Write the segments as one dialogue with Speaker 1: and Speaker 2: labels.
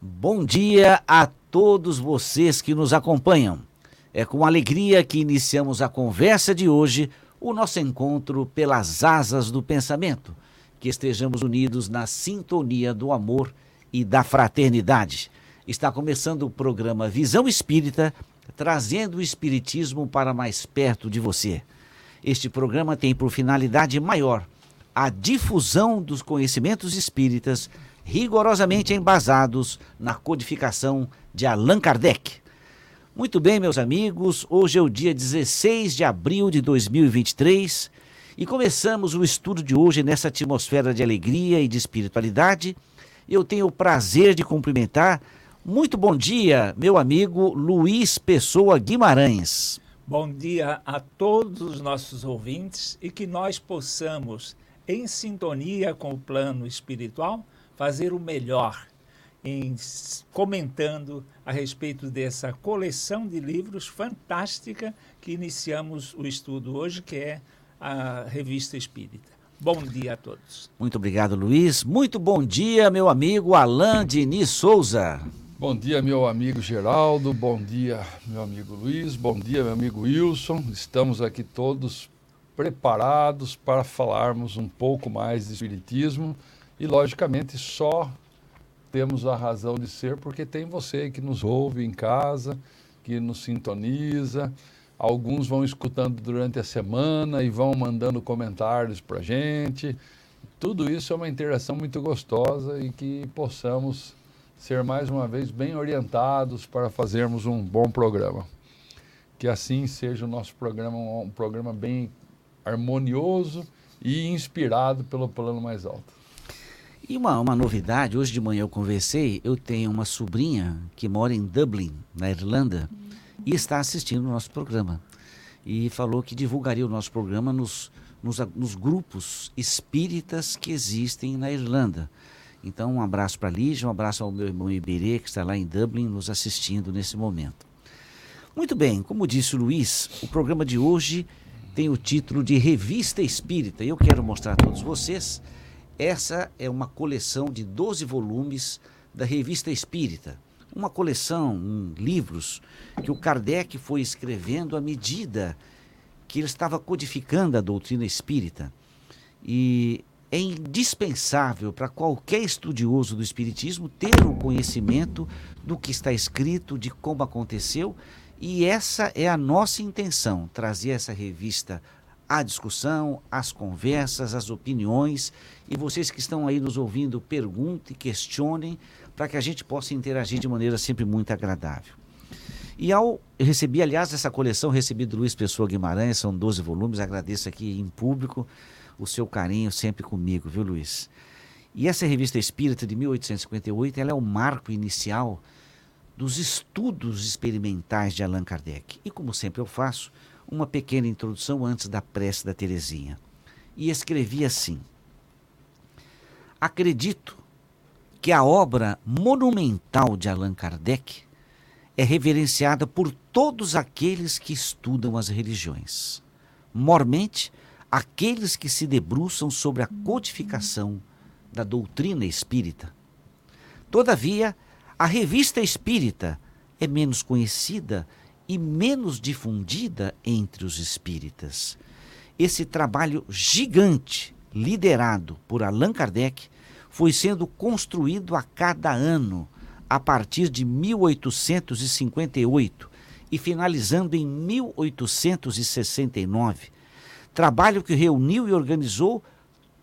Speaker 1: Bom dia a todos vocês que nos acompanham. É com alegria que iniciamos a conversa de hoje, o nosso encontro pelas asas do pensamento. Que estejamos unidos na sintonia do amor e da fraternidade. Está começando o programa Visão Espírita, trazendo o Espiritismo para mais perto de você. Este programa tem por finalidade maior a difusão dos conhecimentos espíritas rigorosamente embasados na codificação de Allan Kardec. Muito bem, meus amigos, hoje é o dia 16 de abril de 2023 e começamos o estudo de hoje nessa atmosfera de alegria e de espiritualidade. Eu tenho o prazer de cumprimentar. Muito bom dia, meu amigo Luiz Pessoa Guimarães.
Speaker 2: Bom dia a todos os nossos ouvintes e que nós possamos, em sintonia com o plano espiritual, fazer o melhor em comentando a respeito dessa coleção de livros fantástica que iniciamos o estudo hoje, que é a Revista Espírita. Bom dia a todos.
Speaker 1: Muito obrigado, Luiz. Muito bom dia, meu amigo Alain Diniz Souza.
Speaker 3: Bom dia, meu amigo Geraldo. Bom dia, meu amigo Luiz. Bom dia, meu amigo Wilson. Estamos aqui todos preparados para falarmos um pouco mais de Espiritismo e, logicamente, só temos a razão de ser porque tem você que nos ouve em casa, que nos sintoniza. Alguns vão escutando durante a semana e vão mandando comentários para a gente. Tudo isso é uma interação muito gostosa e que possamos ser mais uma vez bem orientados para fazermos um bom programa. Que assim seja o nosso programa, um programa bem harmonioso e inspirado pelo plano mais alto.
Speaker 1: E uma, uma novidade, hoje de manhã eu conversei, eu tenho uma sobrinha que mora em Dublin, na Irlanda, e está assistindo o nosso programa. E falou que divulgaria o nosso programa nos, nos, nos grupos espíritas que existem na Irlanda. Então, um abraço para a Lígia, um abraço ao meu irmão Iberê, que está lá em Dublin, nos assistindo nesse momento. Muito bem, como disse o Luiz, o programa de hoje tem o título de Revista Espírita. E eu quero mostrar a todos vocês essa é uma coleção de 12 volumes da Revista Espírita. Uma coleção, um, livros que o Kardec foi escrevendo à medida que ele estava codificando a doutrina espírita. E é indispensável para qualquer estudioso do Espiritismo ter o conhecimento do que está escrito, de como aconteceu, e essa é a nossa intenção: trazer essa revista à discussão, às conversas, às opiniões. E vocês que estão aí nos ouvindo, perguntem, questionem, para que a gente possa interagir de maneira sempre muito agradável. E ao eu recebi, aliás, essa coleção, recebi do Luiz Pessoa Guimarães, são 12 volumes, agradeço aqui em público o seu carinho sempre comigo, viu, Luiz? E essa revista Espírita de 1858, ela é o marco inicial dos estudos experimentais de Allan Kardec. E como sempre eu faço, uma pequena introdução antes da prece da Terezinha. E escrevi assim: Acredito que a obra monumental de Allan Kardec é reverenciada por todos aqueles que estudam as religiões, mormente aqueles que se debruçam sobre a codificação da doutrina espírita. Todavia, a revista espírita é menos conhecida e menos difundida entre os espíritas. Esse trabalho gigante, liderado por Allan Kardec, foi sendo construído a cada ano, a partir de 1858 e finalizando em 1869. Trabalho que reuniu e organizou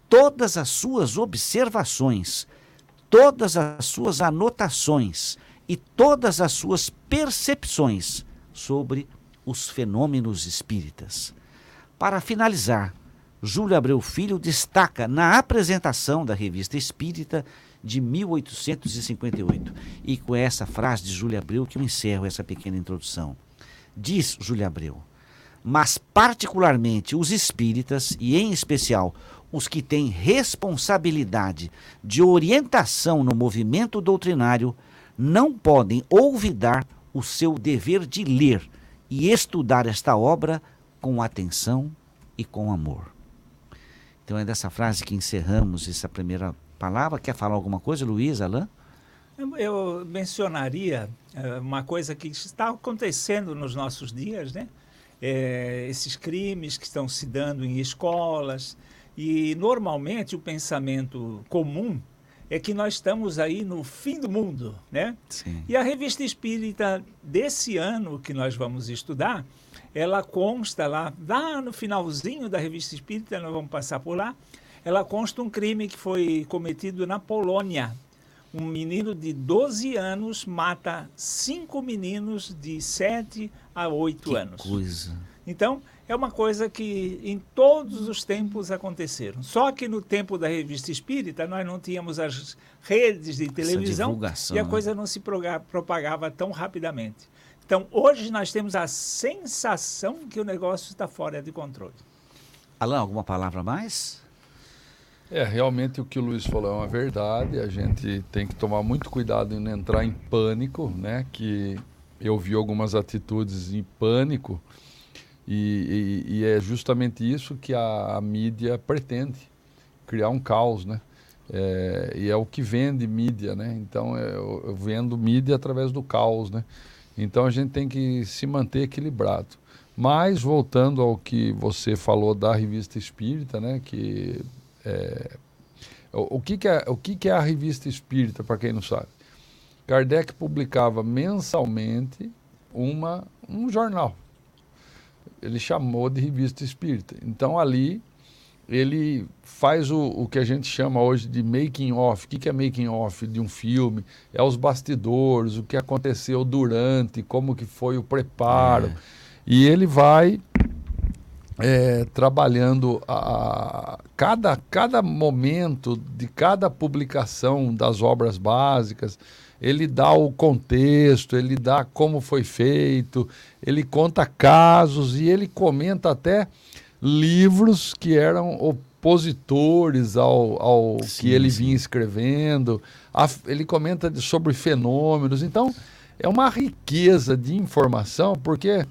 Speaker 1: todas as suas observações, todas as suas anotações e todas as suas percepções sobre os fenômenos espíritas. Para finalizar, Júlio Abreu Filho destaca na apresentação da Revista Espírita de 1858. E com essa frase de Júlio Abreu que eu encerro essa pequena introdução. Diz Júlio Abreu: Mas particularmente os espíritas, e em especial os que têm responsabilidade de orientação no movimento doutrinário, não podem olvidar o seu dever de ler e estudar esta obra com atenção e com amor. Então é dessa frase que encerramos essa primeira palavra. Quer falar alguma coisa, Luiz, Alain?
Speaker 2: Eu mencionaria uh, uma coisa que está acontecendo nos nossos dias, né? É, esses crimes que estão se dando em escolas. E normalmente o pensamento comum é que nós estamos aí no fim do mundo, né?
Speaker 1: Sim.
Speaker 2: E a revista espírita desse ano que nós vamos estudar, ela consta lá, lá no finalzinho da revista espírita, nós vamos passar por lá, ela consta um crime que foi cometido na Polônia. Um menino de 12 anos mata cinco meninos de 7 a 8
Speaker 1: que
Speaker 2: anos.
Speaker 1: Coisa.
Speaker 2: Então, é uma coisa que em todos os tempos aconteceram. Só que no tempo da revista espírita, nós não tínhamos as redes de televisão e a
Speaker 1: né?
Speaker 2: coisa não se propagava tão rapidamente. Então, hoje nós temos a sensação que o negócio está fora de controle.
Speaker 1: Alain, alguma palavra mais?
Speaker 3: É, realmente o que o Luiz falou é uma verdade. A gente tem que tomar muito cuidado em não entrar em pânico, né? Que eu vi algumas atitudes em pânico e, e, e é justamente isso que a, a, mídia pretende, criar um caos, né? É, e é o que vende mídia, né? Então é, eu, eu vendo mídia através do caos, né? Então a gente tem que se manter equilibrado. Mas voltando ao que você falou da revista Espírita, né? Que é, o, o, que, que, é, o que, que é a revista Espírita, para quem não sabe? Kardec publicava mensalmente uma, um jornal ele chamou de revista espírita. Então ali ele faz o, o que a gente chama hoje de making off. O que, que é making off de um filme? É os bastidores, o que aconteceu durante, como que foi o preparo. É. E ele vai é, trabalhando a, a, cada, cada momento de cada publicação das obras básicas ele dá o contexto, ele dá como foi feito, ele conta casos e ele comenta até livros que eram opositores ao, ao sim, que ele sim. vinha escrevendo. ele comenta sobre fenômenos. Então, é uma riqueza de informação, porque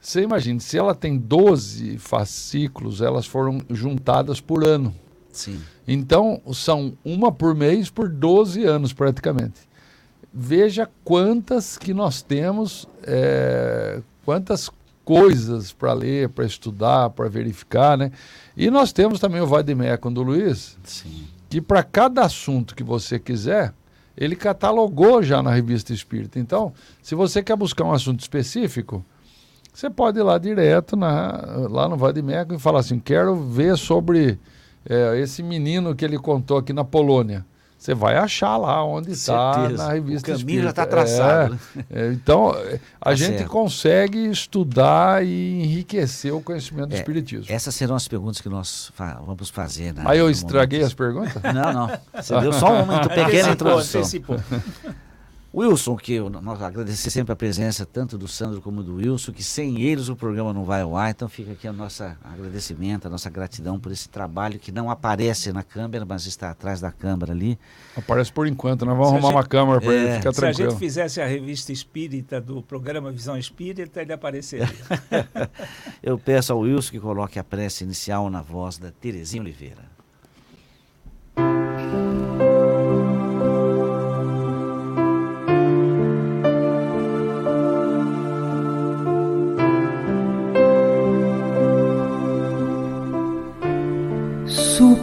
Speaker 3: você imagina, se ela tem 12 fascículos, elas foram juntadas por ano.
Speaker 1: Sim.
Speaker 3: Então, são uma por mês por 12 anos praticamente veja quantas que nós temos, é, quantas coisas para ler, para estudar, para verificar, né? E nós temos também o Vademecum do Luiz,
Speaker 1: Sim.
Speaker 3: que para cada assunto que você quiser, ele catalogou já na revista Espírita. Então, se você quer buscar um assunto específico, você pode ir lá direto na, lá no Vademecum e falar assim, quero ver sobre é, esse menino que ele contou aqui na Polônia. Você vai achar lá onde está na revista.
Speaker 1: O caminho já está traçado.
Speaker 3: É, né? então, a tá gente certo. consegue estudar e enriquecer o conhecimento do é, Espiritismo.
Speaker 1: Essas serão as perguntas que nós fa vamos fazer. Né,
Speaker 3: Aí eu estraguei momento. as perguntas?
Speaker 1: Não, não. Você deu só uma pequena introdução. Wilson, que nós agradecer sempre a presença tanto do Sandro como do Wilson, que sem eles o programa não vai ao ar, então fica aqui o nosso agradecimento, a nossa gratidão por esse trabalho que não aparece na câmera, mas está atrás da câmera ali.
Speaker 3: Aparece por enquanto, nós vamos se arrumar gente, uma câmera para é, ele ficar tranquilo.
Speaker 2: Se a gente fizesse a revista espírita do programa Visão Espírita, ele apareceria.
Speaker 1: Eu peço ao Wilson que coloque a prece inicial na voz da Terezinha Oliveira.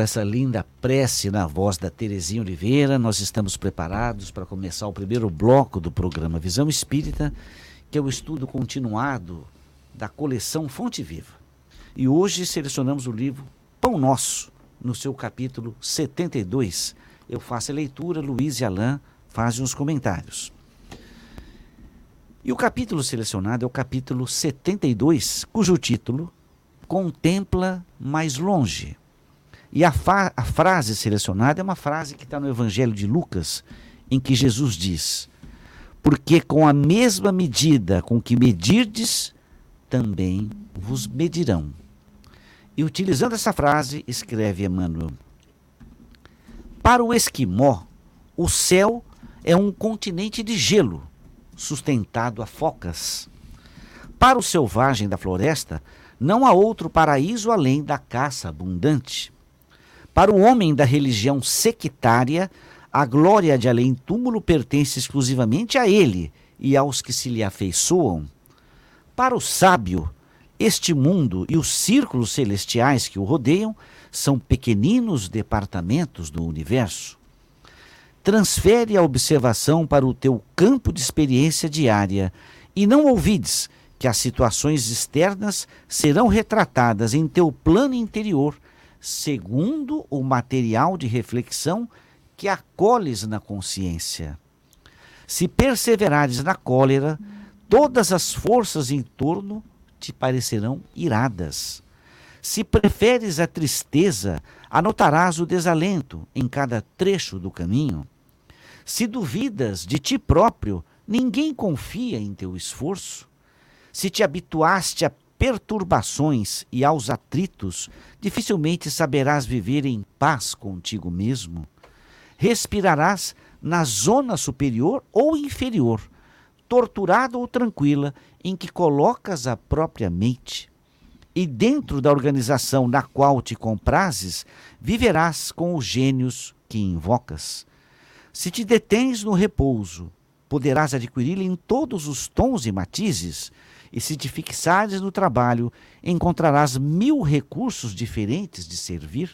Speaker 1: Com essa linda prece na voz da Terezinha Oliveira, nós estamos preparados para começar o primeiro bloco do programa Visão Espírita, que é o estudo continuado da coleção Fonte Viva. E hoje selecionamos o livro Pão Nosso, no seu capítulo 72. Eu faço a leitura, Luiz e Alain fazem os comentários. E o capítulo selecionado é o capítulo 72, cujo título Contempla mais longe. E a, a, frase selecionada é uma frase que está no Evangelho de Lucas, em que Jesus diz: Porque com a mesma medida com que medirdes, também vos medirão. E utilizando essa frase, escreve Emmanuel: Para o esquimó, o céu é um continente de gelo, sustentado a focas. Para o selvagem da floresta, não há outro paraíso além da caça abundante. Para o homem da religião sectária, a glória de além-túmulo pertence exclusivamente a ele e aos que se lhe afeiçoam. Para o sábio, este mundo e os círculos celestiais que o rodeiam são pequeninos departamentos do universo. Transfere a observação para o teu campo de experiência diária e não ouvides que as situações externas serão retratadas em teu plano interior segundo o material de reflexão que acolhes na consciência. Se perseverares na cólera, todas as forças em torno te parecerão iradas. Se preferes a tristeza, anotarás o desalento em cada trecho do caminho. Se duvidas de ti próprio, ninguém confia em teu esforço. Se te habituaste a perturbações e aos atritos, dificilmente saberás viver em paz contigo mesmo. Respirarás na zona superior ou inferior, torturada ou tranquila, em que colocas a própria mente. E dentro da organização na qual te comprazes, viverás com os gênios que invocas. Se te detens no repouso, poderás adquiri-lo em todos os tons e matizes, e se te fixares no trabalho, encontrarás mil recursos diferentes de servir.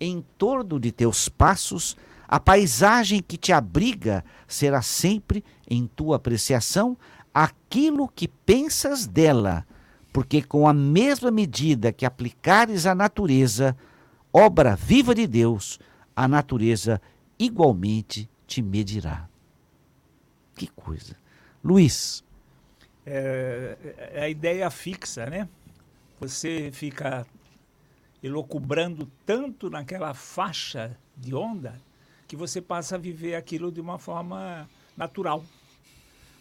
Speaker 1: Em torno de teus passos, a paisagem que te abriga será sempre, em tua apreciação, aquilo que pensas dela, porque com a mesma medida que aplicares à natureza, obra viva de Deus, a natureza igualmente te medirá. Que coisa. Luiz,
Speaker 2: é, é a ideia fixa, né? Você fica elocubrando tanto naquela faixa de onda que você passa a viver aquilo de uma forma natural.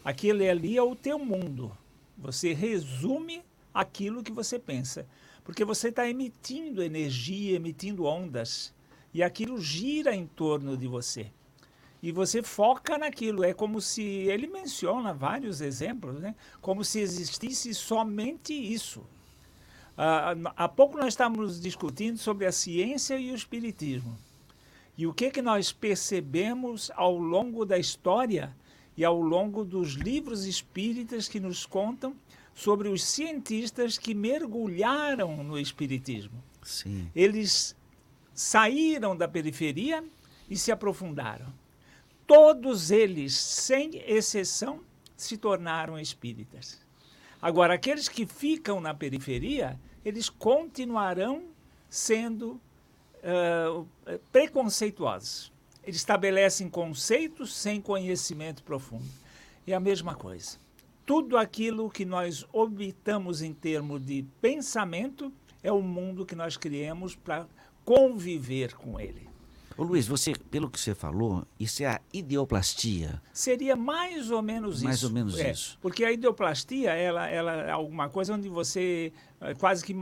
Speaker 2: Aquele ali é o teu mundo. Você resume aquilo que você pensa. Porque você está emitindo energia, emitindo ondas. E aquilo gira em torno de você e você foca naquilo. É como se ele menciona vários exemplos, né? Como se existisse somente isso. Ah, há pouco nós estávamos discutindo sobre a ciência e o espiritismo. E o que que nós percebemos ao longo da história e ao longo dos livros espíritas que nos contam sobre os cientistas que mergulharam no espiritismo.
Speaker 1: Sim.
Speaker 2: Eles saíram da periferia e se aprofundaram todos eles, sem exceção, se tornaram espíritas. Agora, aqueles que ficam na periferia, eles continuarão sendo uh, preconceituosos. Eles estabelecem conceitos sem conhecimento profundo. É a mesma coisa. tudo aquilo que nós obtamos em termos de pensamento é o mundo que nós criamos para conviver com ele.
Speaker 1: Ô Luiz, você, pelo que você falou, isso é a ideoplastia.
Speaker 2: Seria mais ou menos
Speaker 1: mais
Speaker 2: isso.
Speaker 1: Mais ou menos
Speaker 2: é,
Speaker 1: isso.
Speaker 2: Porque a ideoplastia, ela, ela é alguma coisa onde você é, quase que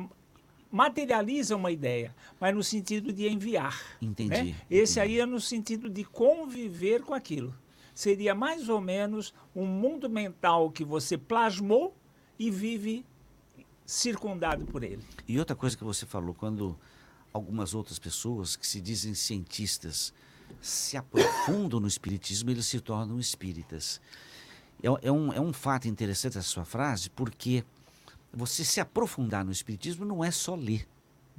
Speaker 2: materializa uma ideia, mas no sentido de enviar.
Speaker 1: Entendi.
Speaker 2: Né? Esse aí é no sentido de conviver com aquilo. Seria mais ou menos um mundo mental que você plasmou e vive circundado por ele.
Speaker 1: E outra coisa que você falou, quando algumas outras pessoas que se dizem cientistas se aprofundam no espiritismo, eles se tornam espíritas. É, é, um, é um fato interessante essa sua frase, porque você se aprofundar no espiritismo não é só ler.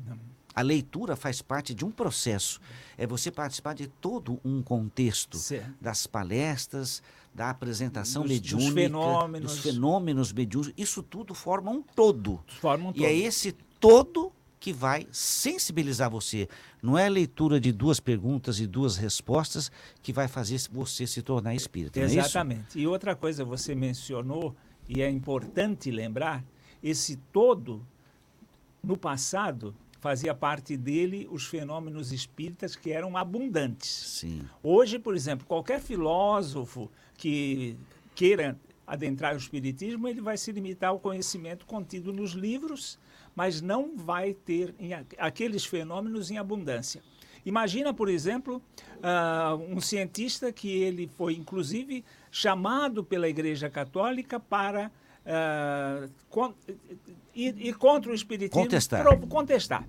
Speaker 1: Não. A leitura faz parte de um processo. É você participar de todo um contexto certo. das palestras, da apresentação dos, mediúnica,
Speaker 2: dos fenômenos.
Speaker 1: dos fenômenos mediúnicos. Isso tudo forma um todo.
Speaker 2: Forma um todo.
Speaker 1: E é esse todo que vai sensibilizar você. Não é a leitura de duas perguntas e duas respostas que vai fazer você se tornar espírita.
Speaker 2: Exatamente.
Speaker 1: É
Speaker 2: e outra coisa, você mencionou, e é importante lembrar, esse todo, no passado, fazia parte dele os fenômenos espíritas que eram abundantes.
Speaker 1: Sim.
Speaker 2: Hoje, por exemplo, qualquer filósofo que queira adentrar o espiritismo, ele vai se limitar ao conhecimento contido nos livros mas não vai ter em, aqueles fenômenos em abundância. Imagina, por exemplo, uh, um cientista que ele foi, inclusive, chamado pela Igreja Católica para uh, con ir, ir, contra o Espiritismo.
Speaker 1: Contestar.
Speaker 2: contestar.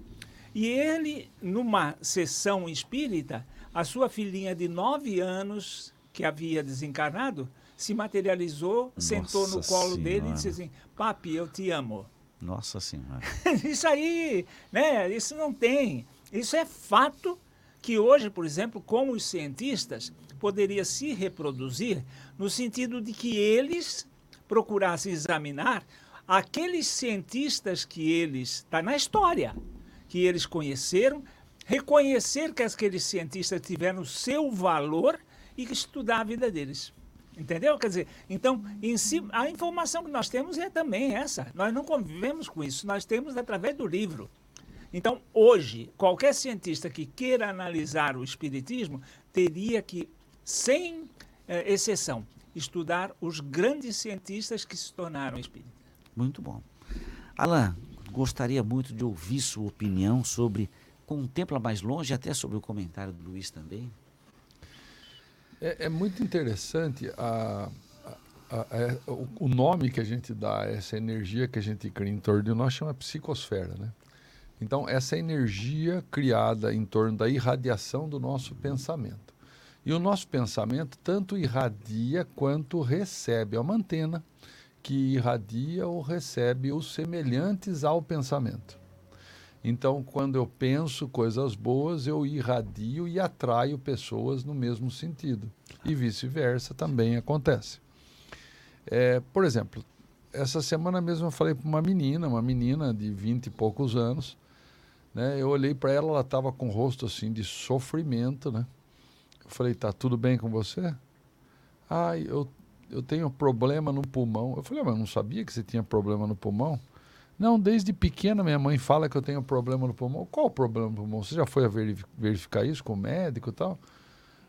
Speaker 2: E ele, numa sessão espírita, a sua filhinha de nove anos, que havia desencarnado, se materializou, Nossa sentou no colo senhora. dele e disse assim: Papi, eu te amo.
Speaker 1: Nossa Senhora.
Speaker 2: isso aí, né? Isso não tem. Isso é fato que hoje, por exemplo, como os cientistas, poderia se reproduzir no sentido de que eles procurassem examinar aqueles cientistas que eles está na história, que eles conheceram, reconhecer que aqueles cientistas tiveram seu valor e estudar a vida deles. Entendeu? Quer dizer, então, si, a informação que nós temos é também essa. Nós não convivemos com isso, nós temos através do livro. Então, hoje, qualquer cientista que queira analisar o Espiritismo teria que, sem eh, exceção, estudar os grandes cientistas que se tornaram espíritas.
Speaker 1: Muito bom. Alain, gostaria muito de ouvir sua opinião sobre Contempla Mais Longe, até sobre o comentário do Luiz também.
Speaker 3: É, é muito interessante a, a, a, é, o, o, nome que a gente dá a essa energia que a gente cria em torno de nós chama psicosfera, né? Então, essa energia criada em torno da irradiação do nosso pensamento. E o nosso pensamento tanto irradia quanto recebe. É uma antena que irradia ou recebe os semelhantes ao pensamento. Então, quando eu penso coisas boas, eu irradio e atraio pessoas no mesmo sentido. E vice-versa também acontece. É, por exemplo, essa semana mesmo eu falei para uma menina, uma menina de vinte e poucos anos, né? Eu olhei para ela, ela estava com o rosto assim de sofrimento, né? Eu falei, tá tudo bem com você? Ah, eu, eu tenho problema no pulmão. Eu falei, mas eu não sabia que você tinha problema no pulmão? Não, desde pequena minha mãe fala que eu tenho problema no pulmão. Qual o problema no pulmão? Você já foi a verificar isso com o médico e tal?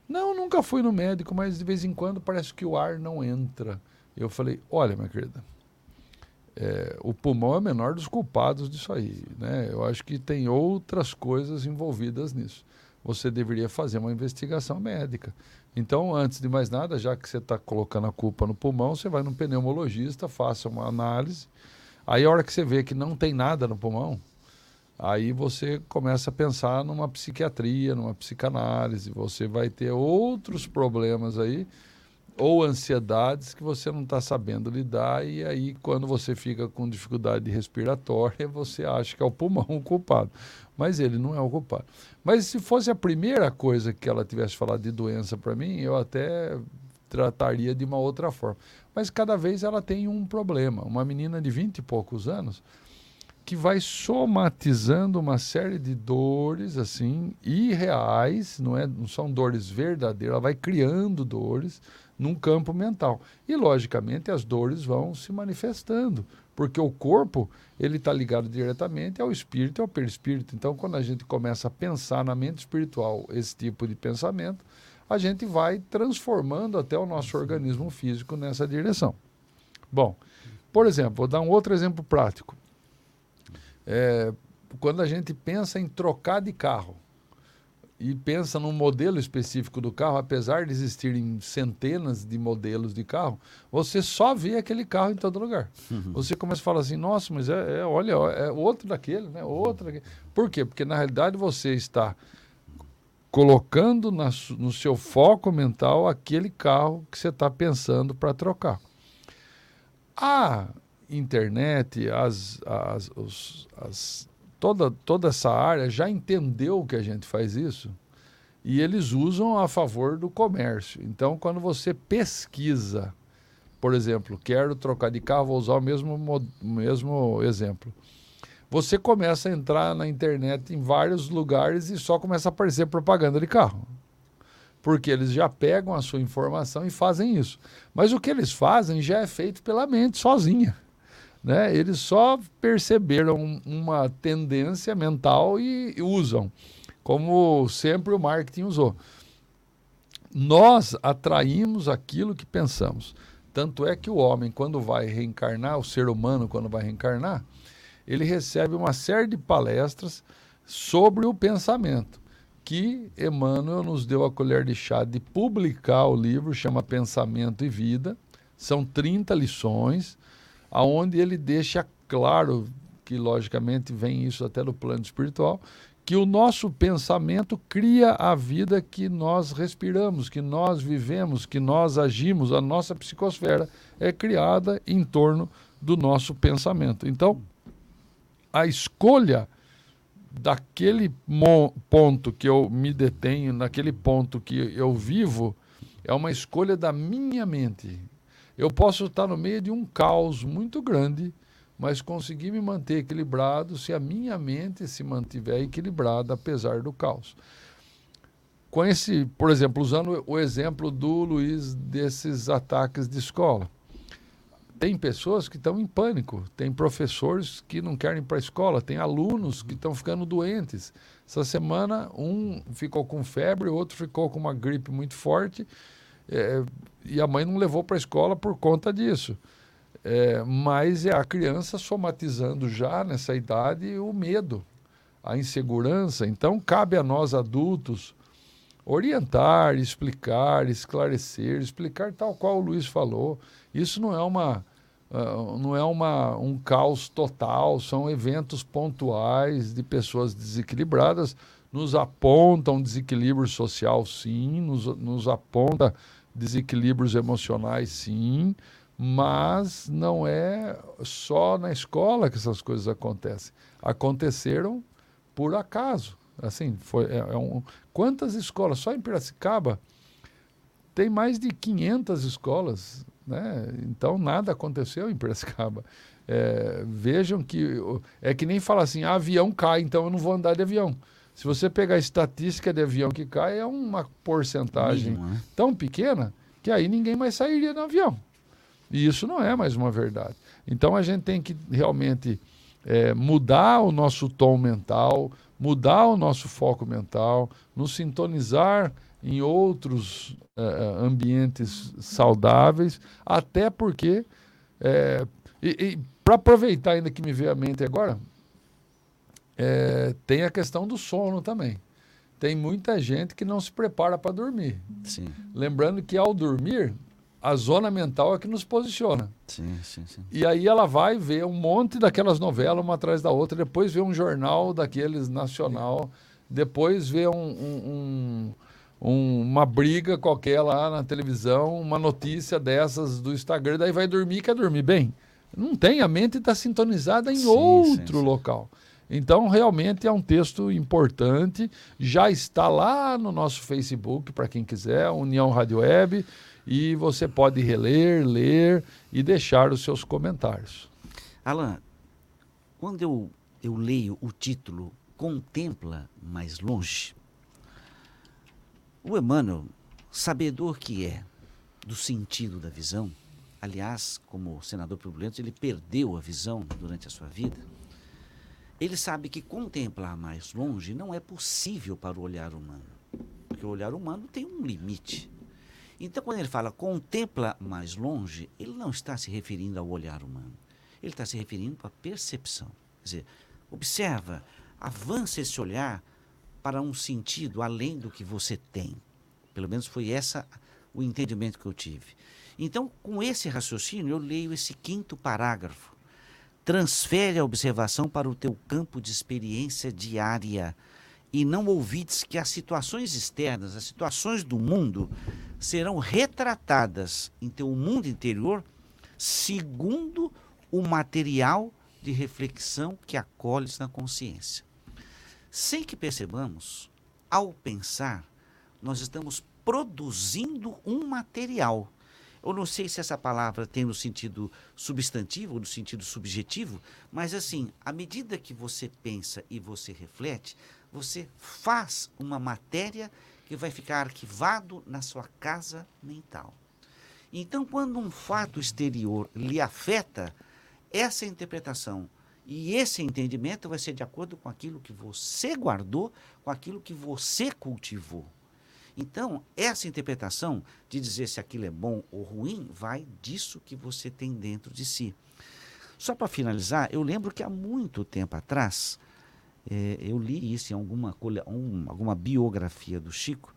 Speaker 3: Não, nunca fui no médico, mas de vez em quando parece que o ar não entra. Eu falei, olha, minha querida, é, o pulmão é o menor dos culpados disso aí. Né? Eu acho que tem outras coisas envolvidas nisso. Você deveria fazer uma investigação médica. Então, antes de mais nada, já que você está colocando a culpa no pulmão, você vai no pneumologista, faça uma análise Aí a hora que você vê que não tem nada no pulmão, aí você começa a pensar numa psiquiatria, numa psicanálise, você vai ter outros problemas aí, ou ansiedades que você não está sabendo lidar, e aí quando você fica com dificuldade respiratória, você acha que é o pulmão o culpado. Mas ele não é o culpado. Mas se fosse a primeira coisa que ela tivesse falado de doença para mim, eu até trataria de uma outra forma mas cada vez ela tem um problema. Uma menina de vinte e poucos anos que vai somatizando uma série de dores assim irreais, não é, não são dores verdadeiras, ela vai criando dores num campo mental. E logicamente as dores vão se manifestando, porque o corpo, ele está ligado diretamente ao espírito e ao perispírito. Então, quando a gente começa a pensar na mente espiritual esse tipo de pensamento, a gente vai transformando até o nosso organismo físico nessa direção. Bom, por exemplo, vou dar um outro exemplo prático. É, quando a gente pensa em trocar de carro e pensa num modelo específico do carro, apesar de existirem centenas de modelos de carro, você só vê aquele carro em todo lugar. Uhum. Você começa a falar assim, nossa, mas é, é, olha, é outro daquele, né? Outro daquele. Por quê? Porque na realidade você está colocando na, no seu foco mental aquele carro que você está pensando para trocar. A internet, as, as, os, as, toda, toda essa área já entendeu que a gente faz isso e eles usam a favor do comércio. Então, quando você pesquisa, por exemplo, quero trocar de carro, vou usar o mesmo, mesmo exemplo. Você começa a entrar na internet em vários lugares e só começa a aparecer propaganda de carro. Porque eles já pegam a sua informação e fazem isso. Mas o que eles fazem já é feito pela mente sozinha. Né? Eles só perceberam uma tendência mental e, e usam, como sempre o marketing usou. Nós atraímos aquilo que pensamos. Tanto é que o homem, quando vai reencarnar, o ser humano, quando vai reencarnar, ele recebe uma série de palestras sobre o pensamento, que Emmanuel nos deu a colher de chá de publicar o livro, chama Pensamento e Vida. São 30 lições aonde ele deixa claro que logicamente vem isso até no plano espiritual, que o nosso pensamento cria a vida que nós respiramos, que nós vivemos, que nós agimos, a nossa psicosfera é criada em torno do nosso pensamento. Então, a escolha daquele ponto que eu me detenho, naquele ponto que eu vivo, é uma escolha da minha mente. Eu posso estar no meio de um caos muito grande, mas conseguir me manter equilibrado se a minha mente se mantiver equilibrada apesar do caos. Com esse, por exemplo, usando o exemplo do Luiz desses ataques de escola. Tem pessoas que estão em pânico, tem professores que não querem ir para a escola, tem alunos que estão ficando doentes. Essa semana, um ficou com febre, outro ficou com uma gripe muito forte é, e a mãe não levou para a escola por conta disso. É, mas é a criança somatizando já nessa idade o medo, a insegurança. Então, cabe a nós adultos orientar, explicar, esclarecer, explicar tal qual o Luiz falou. Isso não é uma. Uh, não é uma, um caos total, são eventos pontuais de pessoas desequilibradas, nos apontam desequilíbrio social, sim, nos, nos aponta desequilíbrios emocionais, sim, mas não é só na escola que essas coisas acontecem. Aconteceram por acaso. Assim, foi, é, é um, quantas escolas? Só em Piracicaba tem mais de 500 escolas, né? Então nada aconteceu em Piracicaba. É, vejam que é que nem fala assim, ah, avião cai, então eu não vou andar de avião. Se você pegar a estatística de avião que cai, é uma porcentagem né? tão pequena que aí ninguém mais sairia no avião. E isso não é mais uma verdade. Então a gente tem que realmente é, mudar o nosso tom mental, mudar o nosso foco mental, nos sintonizar em outros é ambientes saudáveis, até porque. É, e, e para aproveitar ainda que me veio à mente agora, é, tem a questão do sono também. Tem muita gente que não se prepara para dormir.
Speaker 1: Sim.
Speaker 3: Lembrando que ao dormir, a zona mental é que nos posiciona.
Speaker 1: Sim, sim, sim.
Speaker 3: E aí ela vai ver um monte daquelas novelas uma atrás da outra, depois vê um jornal daqueles nacional, depois vê um, um, um, uma briga qualquer lá na televisão, uma notícia dessas do Instagram, daí vai dormir quer dormir bem. Não tem, a mente está sintonizada em sim, outro sim, local. Então, realmente é um texto importante, já está lá no nosso Facebook, para quem quiser, União Rádio Web, e você pode reler, ler e deixar os seus comentários.
Speaker 1: Alan, quando eu eu leio o título Contempla mais longe. O Emmanuel, sabedor que é do sentido da visão, aliás, como senador turbulento, ele perdeu a visão durante a sua vida. Ele sabe que contemplar mais longe não é possível para o olhar humano, porque o olhar humano tem um limite. Então, quando ele fala contempla mais longe, ele não está se referindo ao olhar humano. Ele está se referindo à percepção. Quer dizer, observa, avança esse olhar para um sentido além do que você tem. Pelo menos foi essa o entendimento que eu tive. Então, com esse raciocínio, eu leio esse quinto parágrafo. Transfere a observação para o teu campo de experiência diária e não ouvides que as situações externas, as situações do mundo, serão retratadas em teu mundo interior segundo o material de reflexão que acolhes na consciência. Sem que percebamos, ao pensar, nós estamos produzindo um material. Eu não sei se essa palavra tem no sentido substantivo ou no sentido subjetivo, mas assim, à medida que você pensa e você reflete, você faz uma matéria que vai ficar arquivado na sua casa mental. Então, quando um fato exterior lhe afeta, essa interpretação e esse entendimento vai ser de acordo com aquilo que você guardou, com aquilo que você cultivou. Então, essa interpretação de dizer se aquilo é bom ou ruim vai disso que você tem dentro de si. Só para finalizar, eu lembro que há muito tempo atrás, é, eu li isso em alguma, um, alguma biografia do Chico,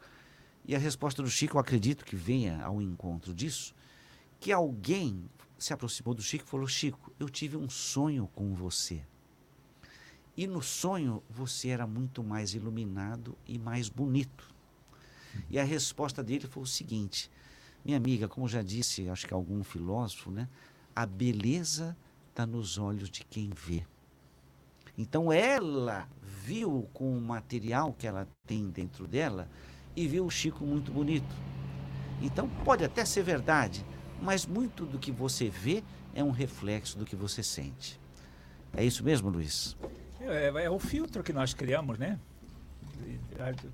Speaker 1: e a resposta do Chico, eu acredito que venha ao encontro disso, que alguém se aproximou do Chico e falou: Chico, eu tive um sonho com você. E no sonho você era muito mais iluminado e mais bonito. E a resposta dele foi o seguinte: minha amiga, como já disse, acho que algum filósofo, né? A beleza está nos olhos de quem vê. Então ela viu com o material que ela tem dentro dela e viu o Chico muito bonito. Então pode até ser verdade, mas muito do que você vê é um reflexo do que você sente. É isso mesmo, Luiz?
Speaker 2: É, é o filtro que nós criamos, né?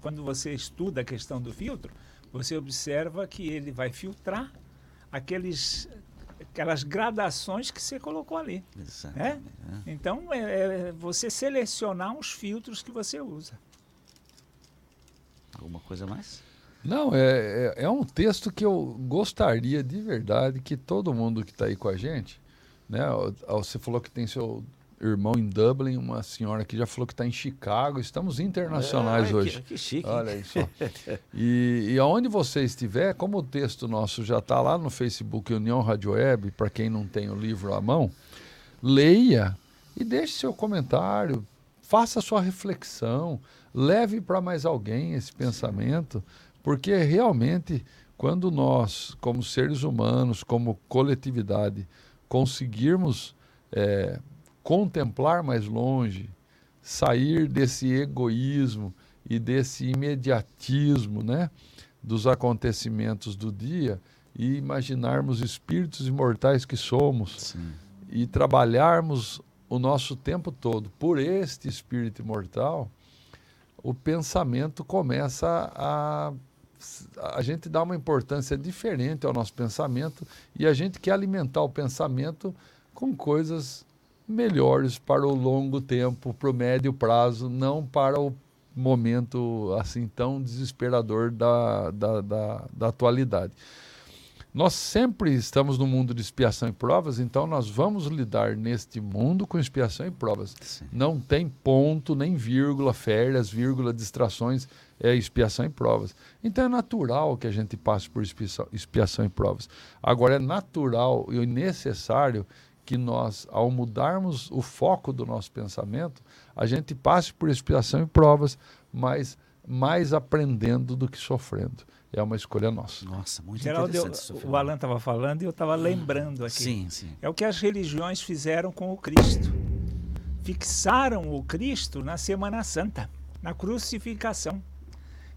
Speaker 2: Quando você estuda a questão do filtro, você observa que ele vai filtrar aqueles aquelas gradações que você colocou ali. Exato. Né? É. Então, é, é, você selecionar os filtros que você usa.
Speaker 1: Alguma coisa mais?
Speaker 3: Não, é, é, é, um texto que eu gostaria de verdade que todo mundo que está aí com a gente, né? Você falou que tem seu irmão em Dublin, uma senhora que já falou que está em Chicago. Estamos internacionais
Speaker 1: é,
Speaker 3: hoje.
Speaker 1: Que, que chique.
Speaker 3: Olha isso. e, e aonde você estiver, como o texto nosso já está lá no Facebook União Rádio Web, para quem não tem o livro à mão, leia e deixe seu comentário, faça sua reflexão, leve para mais alguém esse pensamento, porque realmente quando nós, como seres humanos, como coletividade, conseguirmos é, contemplar mais longe, sair desse egoísmo e desse imediatismo né, dos acontecimentos do dia e imaginarmos espíritos imortais que somos Sim. e trabalharmos o nosso tempo todo por este espírito imortal, o pensamento começa a a gente dá uma importância diferente ao nosso pensamento e a gente quer alimentar o pensamento com coisas melhores para o longo tempo, para o médio prazo, não para o momento assim tão desesperador da, da, da, da atualidade. Nós sempre estamos no mundo de expiação e provas, então nós vamos lidar neste mundo com expiação e provas. Sim. Não tem ponto, nem vírgula, férias, vírgula, distrações, é expiação e provas. Então é natural que a gente passe por expiação, expiação e provas. Agora é natural e necessário que nós, ao mudarmos o foco do nosso pensamento, a gente passe por expiação e provas, mas mais aprendendo do que sofrendo. É uma escolha nossa.
Speaker 1: Nossa, muito
Speaker 2: Geraldo,
Speaker 1: interessante.
Speaker 2: Eu, o Alan estava falando e eu estava lembrando aqui.
Speaker 1: Sim, sim.
Speaker 2: É o que as religiões fizeram com o Cristo. Fixaram o Cristo na Semana Santa, na crucificação.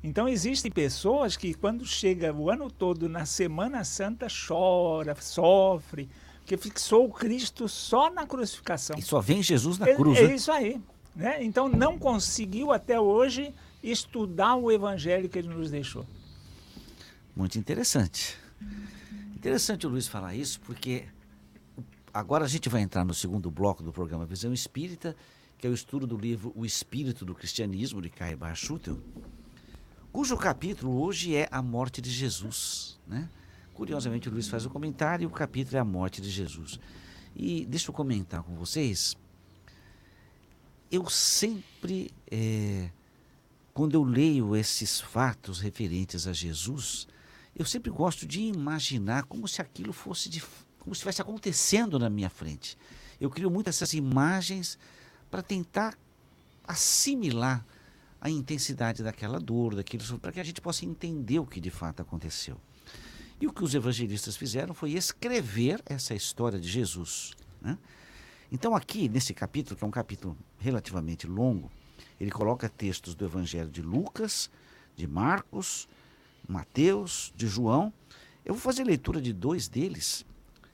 Speaker 2: Então existem pessoas que quando chega o ano todo na Semana Santa chora, sofre, que fixou o Cristo só na crucificação.
Speaker 1: E só vem Jesus na
Speaker 2: É-
Speaker 1: cruz.
Speaker 2: É,
Speaker 1: né?
Speaker 2: isso aí. Né? Então não conseguiu até hoje estudar o evangelho que ele nos deixou.
Speaker 1: Muito interessante. Interessante o Luiz falar isso, porque agora a gente vai entrar no segundo bloco do programa Visão Espírita, que é o estudo do livro O Espírito do Cristianismo, de Kai Bar Schutel, cujo capítulo hoje é a morte de Jesus. Né? Curiosamente, o Luiz faz o comentário e o capítulo é a morte de Jesus. E deixa eu comentar com vocês. Eu sempre, eh, quando eu leio esses fatos referentes a Jesus, eu sempre gosto de imaginar como se aquilo fosse de, como se estivesse acontecendo na minha frente. Eu crio muito essas imagens para tentar assimilar a intensidade daquela dor, daquilo, para que a gente possa entender o que de fato aconteceu. E o que os evangelistas fizeram foi escrever essa história de Jesus. né? Então, aqui, nesse capítulo, que é um capítulo relativamente longo, ele coloca textos do Evangelho de Lucas, de Marcos, Mateus, de João. Eu vou fazer leitura de dois deles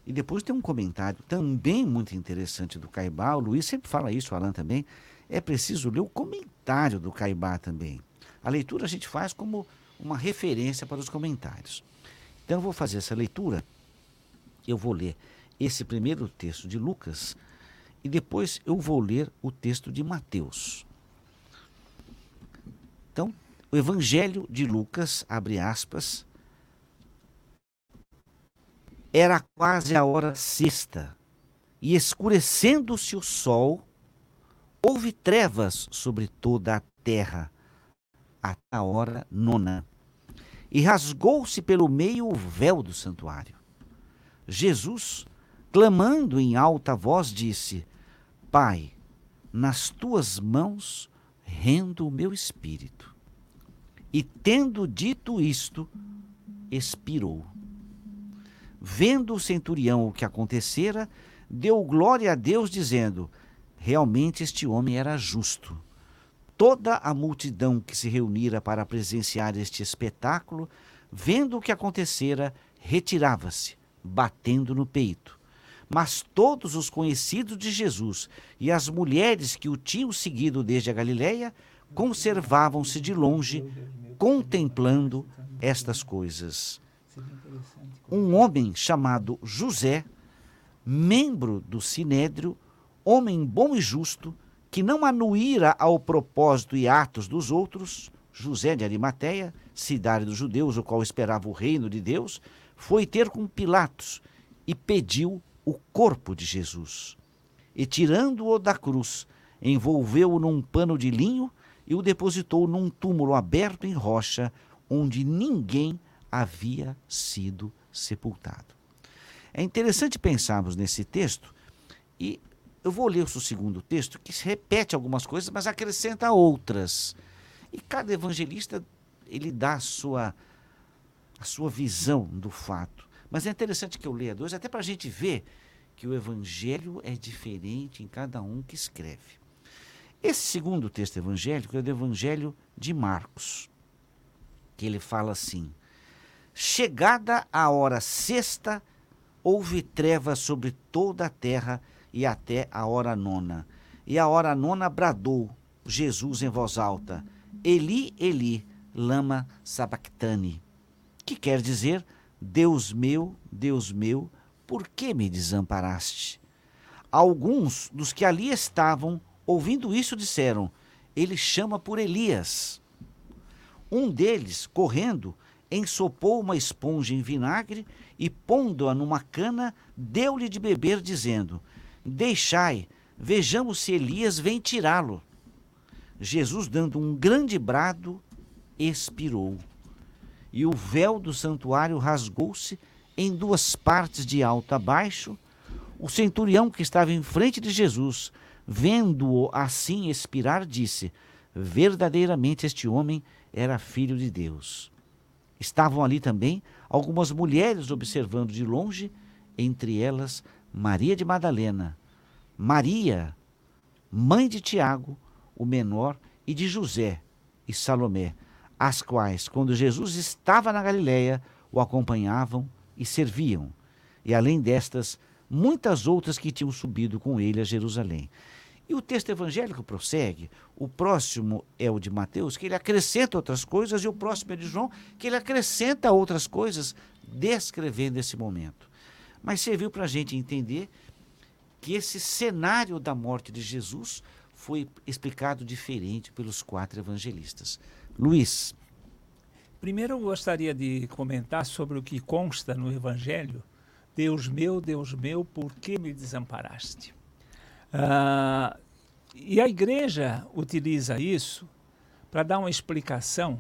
Speaker 1: e depois tem um comentário também muito interessante do Caibá. O Luiz sempre fala isso, o Alan também. É preciso ler o comentário do Caibá também. A leitura a gente faz como uma referência para os comentários. Então eu vou fazer essa leitura. Eu vou ler esse primeiro texto de Lucas e depois eu vou ler o texto de Mateus. O Evangelho de Lucas, abre aspas, era quase a hora sexta, e escurecendo-se o sol, houve trevas sobre toda a terra, até a hora nona. E rasgou-se pelo meio o véu do santuário. Jesus, clamando em alta voz, disse: Pai, nas tuas mãos rendo o meu espírito. E tendo dito isto, expirou. Vendo o centurião o que acontecera, deu glória a Deus, dizendo: Realmente este homem era justo. Toda a multidão que se reunira para presenciar este espetáculo, vendo o que acontecera, retirava-se, batendo no peito. Mas todos os conhecidos de Jesus e as mulheres que o tinham seguido desde a Galiléia conservavam-se de longe, contemplando estas coisas. Um homem chamado José, membro do Sinédrio, homem bom e justo, que não anuíra ao propósito e atos dos outros, José de Arimateia, cidade dos judeus, o qual esperava o reino de Deus, foi ter com Pilatos e pediu o corpo de Jesus. E tirando-o da cruz, envolveu-o num pano de linho e o depositou num túmulo aberto em rocha, onde ninguém havia sido sepultado. É interessante pensarmos nesse texto e eu vou ler o segundo texto que repete algumas coisas, mas acrescenta outras. E cada evangelista ele dá a sua a sua visão do fato. Mas é interessante que eu leia dois, até para a gente ver que o evangelho é diferente em cada um que escreve. Esse segundo texto evangélico é do evangelho de Marcos, que ele fala assim: Chegada a hora sexta, houve trevas sobre toda a terra e até a hora nona. E a hora nona bradou Jesus em voz alta: Eli, Eli, lama sabactani. Que quer dizer: Deus meu, Deus meu, por que me desamparaste? Alguns dos que ali estavam, ouvindo isso, disseram: Ele chama por Elias. Um deles, correndo, ensopou uma esponja em vinagre e, pondo-a numa cana, deu-lhe de beber, dizendo: Deixai, vejamos se Elias vem tirá-lo. Jesus, dando um grande brado, expirou. E o véu do santuário rasgou-se em duas partes, de alto a baixo. O centurião que estava em frente de Jesus, vendo-o assim expirar, disse: Verdadeiramente este homem era filho de Deus. Estavam ali também algumas mulheres observando de longe, entre elas Maria de Madalena, Maria, mãe de Tiago, o menor, e de José e Salomé, as quais, quando Jesus estava na Galiléia, o acompanhavam e serviam. E além destas, muitas outras que tinham subido com ele a Jerusalém. E o texto evangélico prossegue. O próximo é o de Mateus, que ele acrescenta outras coisas, e o próximo é de João, que ele acrescenta outras coisas, descrevendo esse momento. Mas serviu para a gente entender que esse cenário da morte de Jesus foi explicado diferente pelos quatro evangelistas. Luiz.
Speaker 2: Primeiro eu gostaria de comentar sobre o que consta no Evangelho. Deus meu, Deus meu, por que me desamparaste? Ah, e a igreja utiliza isso para dar uma explicação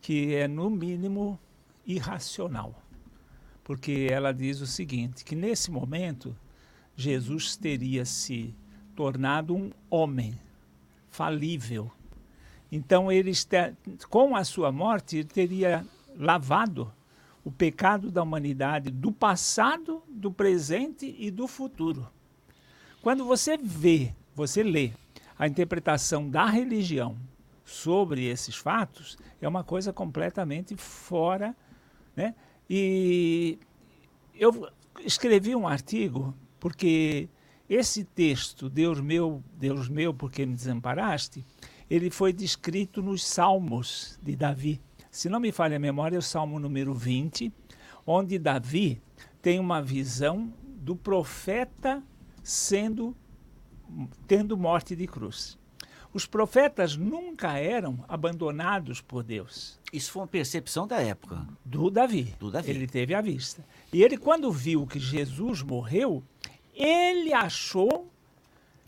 Speaker 2: que é, no mínimo, irracional. Porque ela diz o seguinte: que nesse momento Jesus teria se tornado um homem falível. Então, ele com a sua morte, ele teria lavado o pecado da humanidade do passado, do presente e do futuro. Quando você vê, você lê a interpretação da religião sobre esses fatos, é uma coisa completamente fora. Né? E eu escrevi um artigo porque esse texto, Deus meu, Deus meu, por que me desamparaste, ele foi descrito nos Salmos de Davi. Se não me falha a memória, é o Salmo número 20, onde Davi tem uma visão do profeta sendo tendo morte de cruz. Os profetas nunca eram abandonados por Deus.
Speaker 1: Isso foi uma percepção da época.
Speaker 2: Do Davi.
Speaker 1: Do Davi.
Speaker 2: Ele teve à vista. E ele, quando viu que Jesus morreu, ele achou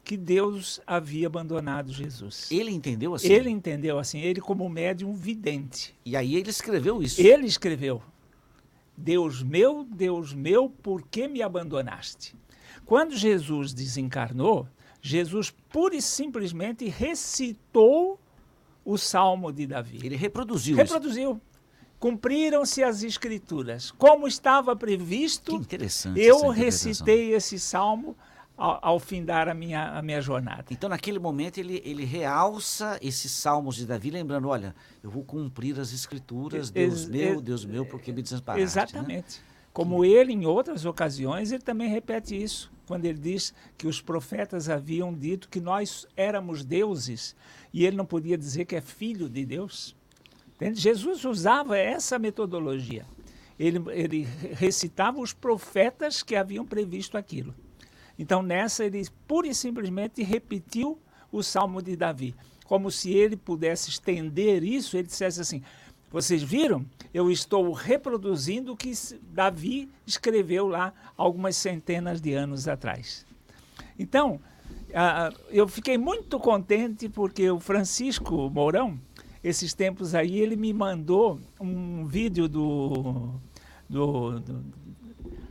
Speaker 2: que Deus havia abandonado Jesus.
Speaker 1: Ele entendeu assim?
Speaker 2: Ele entendeu assim, ele como médium vidente.
Speaker 1: E aí ele escreveu isso?
Speaker 2: Ele escreveu. Deus meu, Deus meu, por que me abandonaste? Quando Jesus desencarnou, Jesus pura e simplesmente recitou o Salmo de Davi.
Speaker 1: Ele reproduziu.
Speaker 2: Reproduziu. Isso. Cumpriram-se as escrituras. Como estava previsto,
Speaker 1: que interessante
Speaker 2: eu recitei esse salmo ao, ao findar a minha, a minha jornada.
Speaker 1: Então, naquele momento, ele, ele realça esses salmos de Davi, lembrando: olha, eu vou cumprir as escrituras, Deus ex, meu, Deus meu, porque me desamparaste.
Speaker 2: Né? Exatamente. Né? Como que... ele, em outras ocasiões, ele também repete isso, quando ele diz que os profetas haviam dito que nós éramos deuses e ele não podia dizer que é filho de Deus. Entende? Jesus usava essa metodologia. Ele, ele recitava os profetas que haviam previsto aquilo. Então, nessa, ele pura e simplesmente repetiu o Salmo de Davi. Como se ele pudesse estender isso, ele dissesse assim: Vocês viram? Eu estou reproduzindo o que Davi escreveu lá algumas centenas de anos atrás. Então, eu fiquei muito contente porque o Francisco Mourão, esses tempos aí, ele me mandou um vídeo do, do, do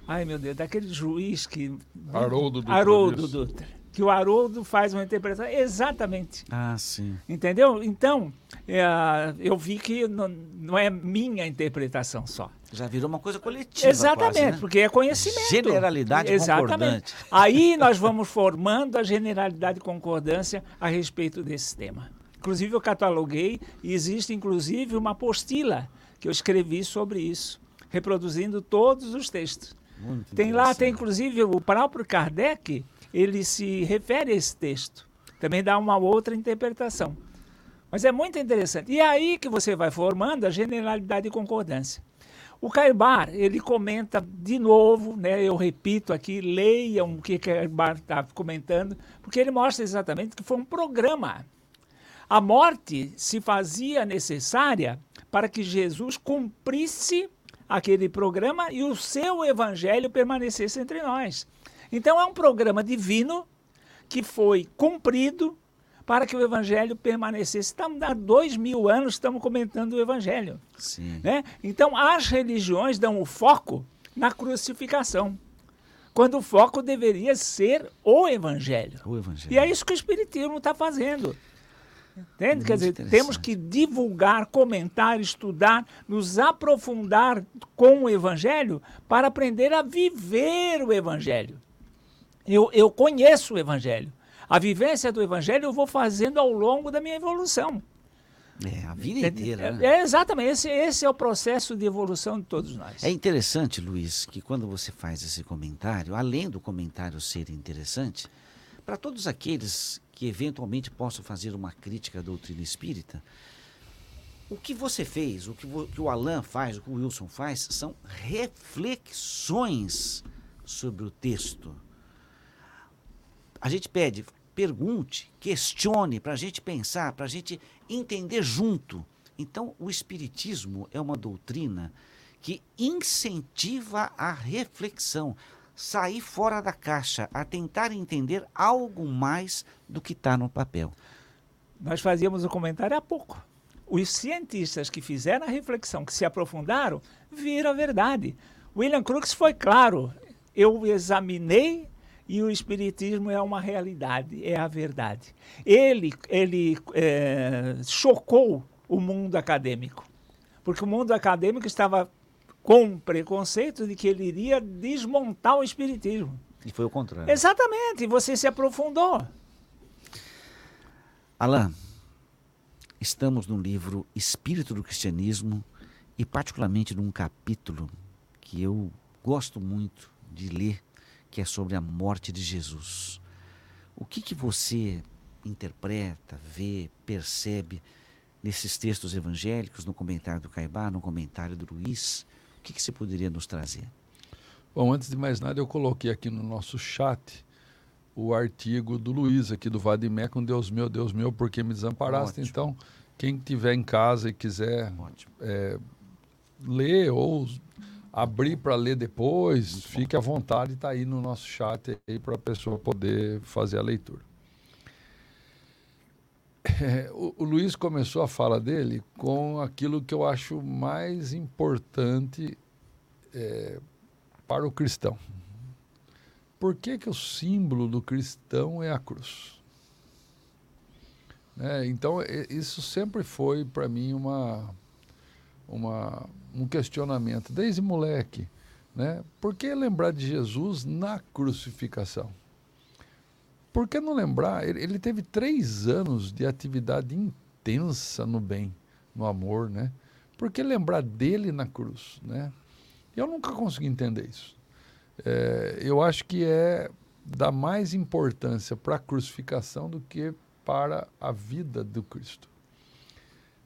Speaker 2: ai meu Deus, daquele juiz que
Speaker 3: Haroldo Dutra.
Speaker 2: Haroldo Dutra. Que o Haroldo faz uma interpretação exatamente.
Speaker 1: Ah, sim.
Speaker 2: Entendeu? Então, é, eu vi que não, não, é minha interpretação só.
Speaker 1: Já virou uma coisa coletiva.
Speaker 2: Exatamente,
Speaker 1: quase, né?
Speaker 2: porque é conhecimento.
Speaker 1: Generalidade
Speaker 2: Exatamente.
Speaker 1: concordante.
Speaker 2: Aí nós vamos formando a generalidade e concordância a respeito desse tema. Inclusive, eu cataloguei e existe, inclusive, uma apostila que eu escrevi sobre isso, reproduzindo todos os textos. Muito tem lá, tem inclusive o próprio Kardec, ele se refere a esse texto. Também dá uma outra interpretação. Mas é muito interessante. E é aí que você vai formando a generalidade e concordância. O Caibar, ele comenta de novo, né, eu repito aqui, leiam o que Caibar está comentando, porque ele mostra exatamente que foi um programa a morte se fazia necessária para que Jesus cumprisse aquele programa e o seu evangelho permanecesse entre nós. Então é um programa divino que foi cumprido para que o evangelho permanecesse. Estamos há dois mil anos estamos comentando o evangelho.
Speaker 1: Sim.
Speaker 2: Né? Então as religiões dão o foco na crucificação. Quando o foco deveria ser o evangelho.
Speaker 1: O evangelho.
Speaker 2: E é isso que o Espiritismo está fazendo. Entende? Quer dizer, temos que divulgar, comentar, estudar, nos aprofundar com o Evangelho para aprender a viver o Evangelho. Eu, eu conheço o Evangelho. A vivência do Evangelho eu vou fazendo ao longo da minha evolução.
Speaker 1: É, a vida inteira. Né?
Speaker 2: É, exatamente, esse, esse é o processo de evolução de todos nós.
Speaker 1: É interessante, Luiz, que quando você faz esse comentário, além do comentário ser interessante, para todos aqueles que eventualmente possam fazer uma crítica à doutrina espírita, o que você fez, o que, o, que o Alan faz, o que o Wilson faz, são reflexões sobre o texto. A gente pede, pergunte, questione, para a gente pensar, para a gente entender junto. Então, o Espiritismo é uma doutrina que incentiva a reflexão, sair fora da caixa, a tentar entender algo mais do que está no papel.
Speaker 2: Nós fazíamos o comentário há pouco os cientistas que fizeram a reflexão, que se aprofundaram, viram a verdade. William Crookes foi claro. Eu examinei e o espiritismo é uma realidade, é a verdade. Ele, ele é, chocou o mundo acadêmico, porque o mundo acadêmico estava com preconceito de que ele iria desmontar o espiritismo.
Speaker 1: E foi o contrário.
Speaker 2: Exatamente, você se aprofundou.
Speaker 1: Alain, Estamos no livro Espírito do Cristianismo e, particularmente, num capítulo que eu gosto muito de ler, que é sobre a morte de Jesus. O que, que você interpreta, vê, percebe nesses textos evangélicos, no comentário do Caibá, no comentário do Luiz? O que, que você poderia nos trazer?
Speaker 3: Bom, antes de mais nada, eu coloquei aqui no nosso chat o artigo do Luiz aqui do Vadimé com Deus meu, Deus meu, por que me desamparaste? Ótimo. Então, quem tiver em casa e quiser é, ler ou abrir para ler depois, fique à vontade, está aí no nosso chat aí para a pessoa poder fazer a leitura. É, o, o, Luiz começou a fala dele com aquilo que eu acho mais importante é, para o cristão. Por que, que o símbolo do cristão é a cruz? É, então, isso sempre foi para mim uma, uma, um questionamento, desde moleque. Né? Por que lembrar de Jesus na crucificação? Por que não lembrar? Ele, ele teve três anos de atividade intensa no bem, no amor, né? Por que lembrar dele na cruz, né? Eu nunca consegui entender isso. É, eu acho que é dar mais importância para a crucificação do que para a vida do Cristo.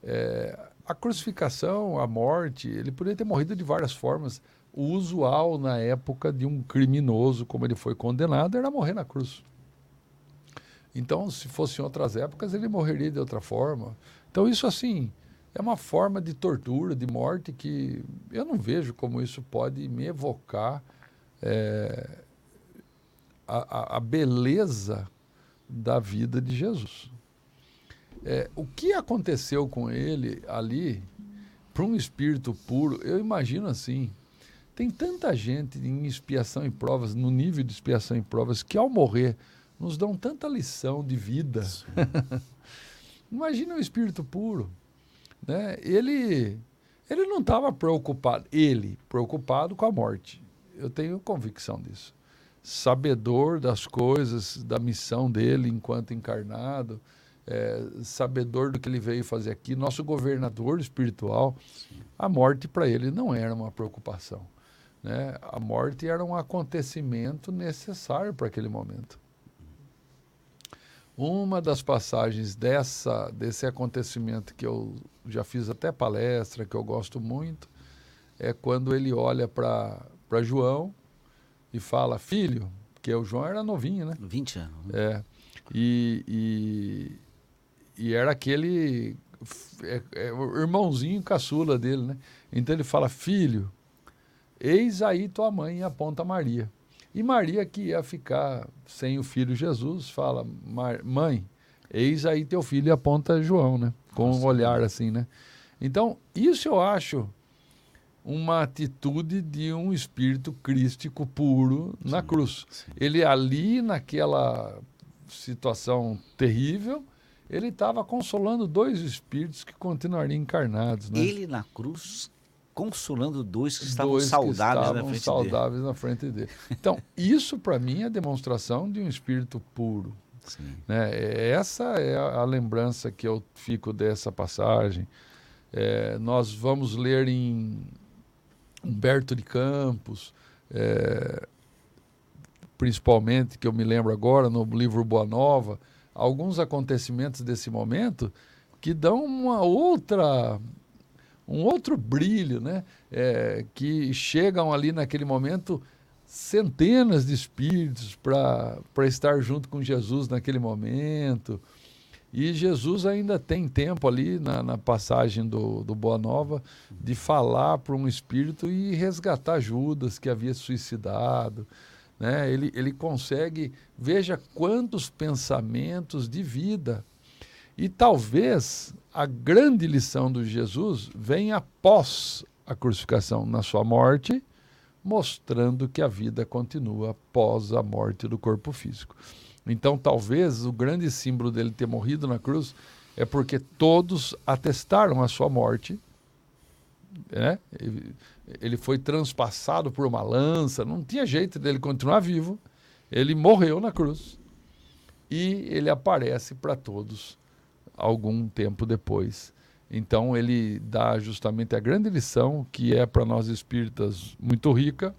Speaker 3: É, a crucificação, a morte, ele poderia ter morrido de várias formas. O usual na época de um criminoso, como ele foi condenado, era morrer na cruz. Então, se fosse em outras épocas, ele morreria de outra forma. Então, isso assim é uma forma de tortura, de morte que eu não vejo como isso pode me evocar é, a, a, beleza da vida de Jesus. É, o que aconteceu com ele ali, para um espírito puro, eu imagino assim. Tem tanta gente em expiação e provas, no nível de expiação e provas, que ao morrer nos dão tanta lição de vida. Imagina um espírito puro. Né? Ele, ele não estava preocupado, ele, preocupado com a morte. Eu tenho convicção disso. Sabedor das coisas, da missão dele enquanto encarnado, é, sabedor do que ele veio fazer aqui, nosso governador espiritual, a morte para ele não era uma preocupação. Né? A morte era um acontecimento necessário para aquele momento. Uma das passagens dessa, desse acontecimento que eu já fiz até palestra, que eu gosto muito, é quando ele olha para João e fala, filho, porque o João era novinho, né?
Speaker 1: 20 anos.
Speaker 3: É. E, e, e era aquele é, é, irmãozinho caçula dele, né? Então ele fala, filho, eis aí tua mãe e aponta Maria. E Maria, que ia ficar sem o filho Jesus, fala, mãe, eis aí teu filho e aponta João, né? Com Nossa, um olhar assim, né? Então, isso eu acho uma atitude de um espírito crístico puro sim, na cruz. Sim. Ele ali, naquela situação terrível, ele estava consolando dois espíritos que continuariam encarnados. Né?
Speaker 1: Ele na cruz consolando dois que estavam dois saudáveis, que estavam na, frente
Speaker 3: saudáveis
Speaker 1: dele.
Speaker 3: na frente dele. Então, isso para mim é demonstração de um espírito puro. Né? Essa é a, a, lembrança que eu fico dessa passagem. É, nós vamos ler em Humberto de Campos, é, principalmente, que eu me lembro agora, no livro Boa Nova, alguns acontecimentos desse momento que dão uma outra um outro brilho, né? É, que chegam ali naquele momento centenas de espíritos para estar junto com Jesus naquele momento. E Jesus ainda tem tempo ali na, na passagem do, do Boa Nova de falar para um espírito e resgatar Judas que havia suicidado. Né? Ele, ele consegue, veja quantos pensamentos de vida. E talvez a grande lição do Jesus venha após a crucificação, na sua morte, mostrando que a vida continua após a morte do corpo físico. Então, talvez o grande símbolo dele ter morrido na cruz é porque todos atestaram a sua morte. Né? Ele foi transpassado por uma lança, não tinha jeito dele continuar vivo. Ele morreu na cruz e ele aparece para todos algum tempo depois. Então ele dá justamente a grande lição que é para nós espíritas muito rica,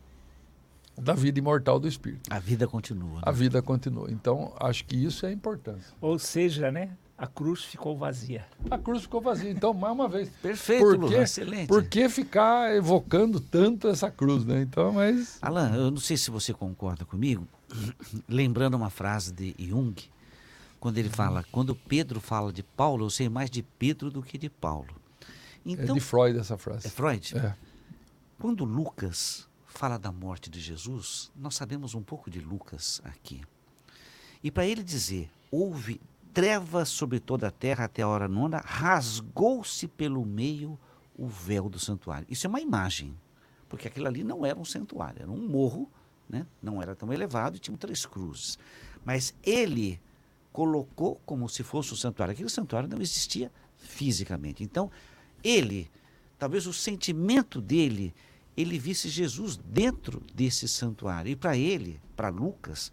Speaker 3: da vida imortal do espírito.
Speaker 1: A vida continua. Né?
Speaker 3: A vida continua. Então, acho que isso é importante.
Speaker 2: Ou seja, né? A cruz ficou vazia.
Speaker 3: A cruz ficou vazia. Então, mais uma vez.
Speaker 1: Perfeito, por que, excelente.
Speaker 3: Por que ficar evocando tanto essa cruz, né? Então, mas.
Speaker 1: Alan, eu não sei se você concorda comigo, lembrando uma frase de Jung, quando ele fala, quando Pedro fala de Paulo, eu sei mais de Pedro do que de Paulo.
Speaker 3: Então, é de então Freud essa frase.
Speaker 1: É Freud?
Speaker 3: É.
Speaker 1: Quando Lucas fala da morte de Jesus, nós sabemos um pouco de Lucas aqui. E para ele dizer, houve trevas sobre toda a terra até a hora nona, rasgou-se pelo meio o véu do santuário. Isso é uma imagem, porque aquilo ali não era um santuário, era um morro, né? não era tão elevado e tinha três cruzes. Mas ele colocou como se fosse um santuário. Aquele santuário não existia fisicamente. Então, ele, talvez o sentimento dele ele visse Jesus dentro desse santuário. E para ele, para Lucas,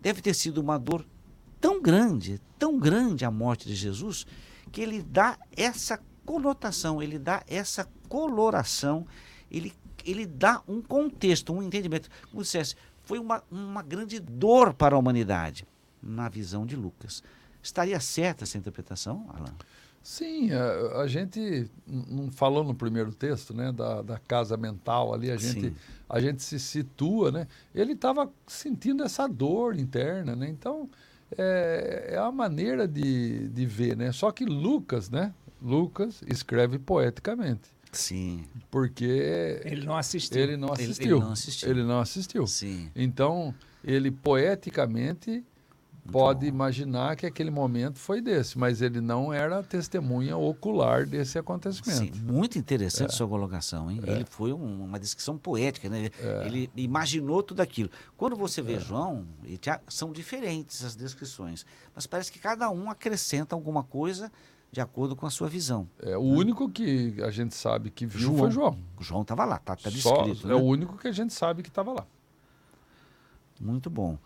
Speaker 1: deve ter sido uma dor tão grande, tão grande a morte de Jesus, que ele dá essa conotação, ele dá essa coloração, ele, ele dá um contexto, um entendimento. Como se dissesse, foi uma, uma grande dor para a humanidade, na visão de Lucas. Estaria certa essa interpretação, Alan?
Speaker 3: Sim, a, a, gente não falou no primeiro texto, né, da, da casa mental ali, a gente, a gente se situa, né? Ele estava sentindo essa dor interna, né? Então, é, é a maneira de, de ver, né? Só que Lucas, né? Lucas escreve poeticamente.
Speaker 1: Sim.
Speaker 3: Porque
Speaker 2: ele não assistiu.
Speaker 3: Ele não assistiu. Ele, ele não assistiu. Ele não assistiu.
Speaker 1: Sim.
Speaker 3: Então, ele poeticamente pode imaginar que aquele momento foi desse, mas ele não era testemunha ocular desse acontecimento.
Speaker 1: Sim, muito interessante é. sua colocação, hein? É. Ele foi um, uma descrição poética, né? É. Ele imaginou tudo aquilo. Quando você vê é. João, são diferentes as descrições, mas parece que cada um acrescenta alguma coisa de acordo com a sua visão.
Speaker 3: É o né? único que a gente sabe que viu João. foi João.
Speaker 1: João estava lá, tá, tá descrito.
Speaker 3: Só, né? É o único que a gente sabe que estava lá.
Speaker 1: Muito bom.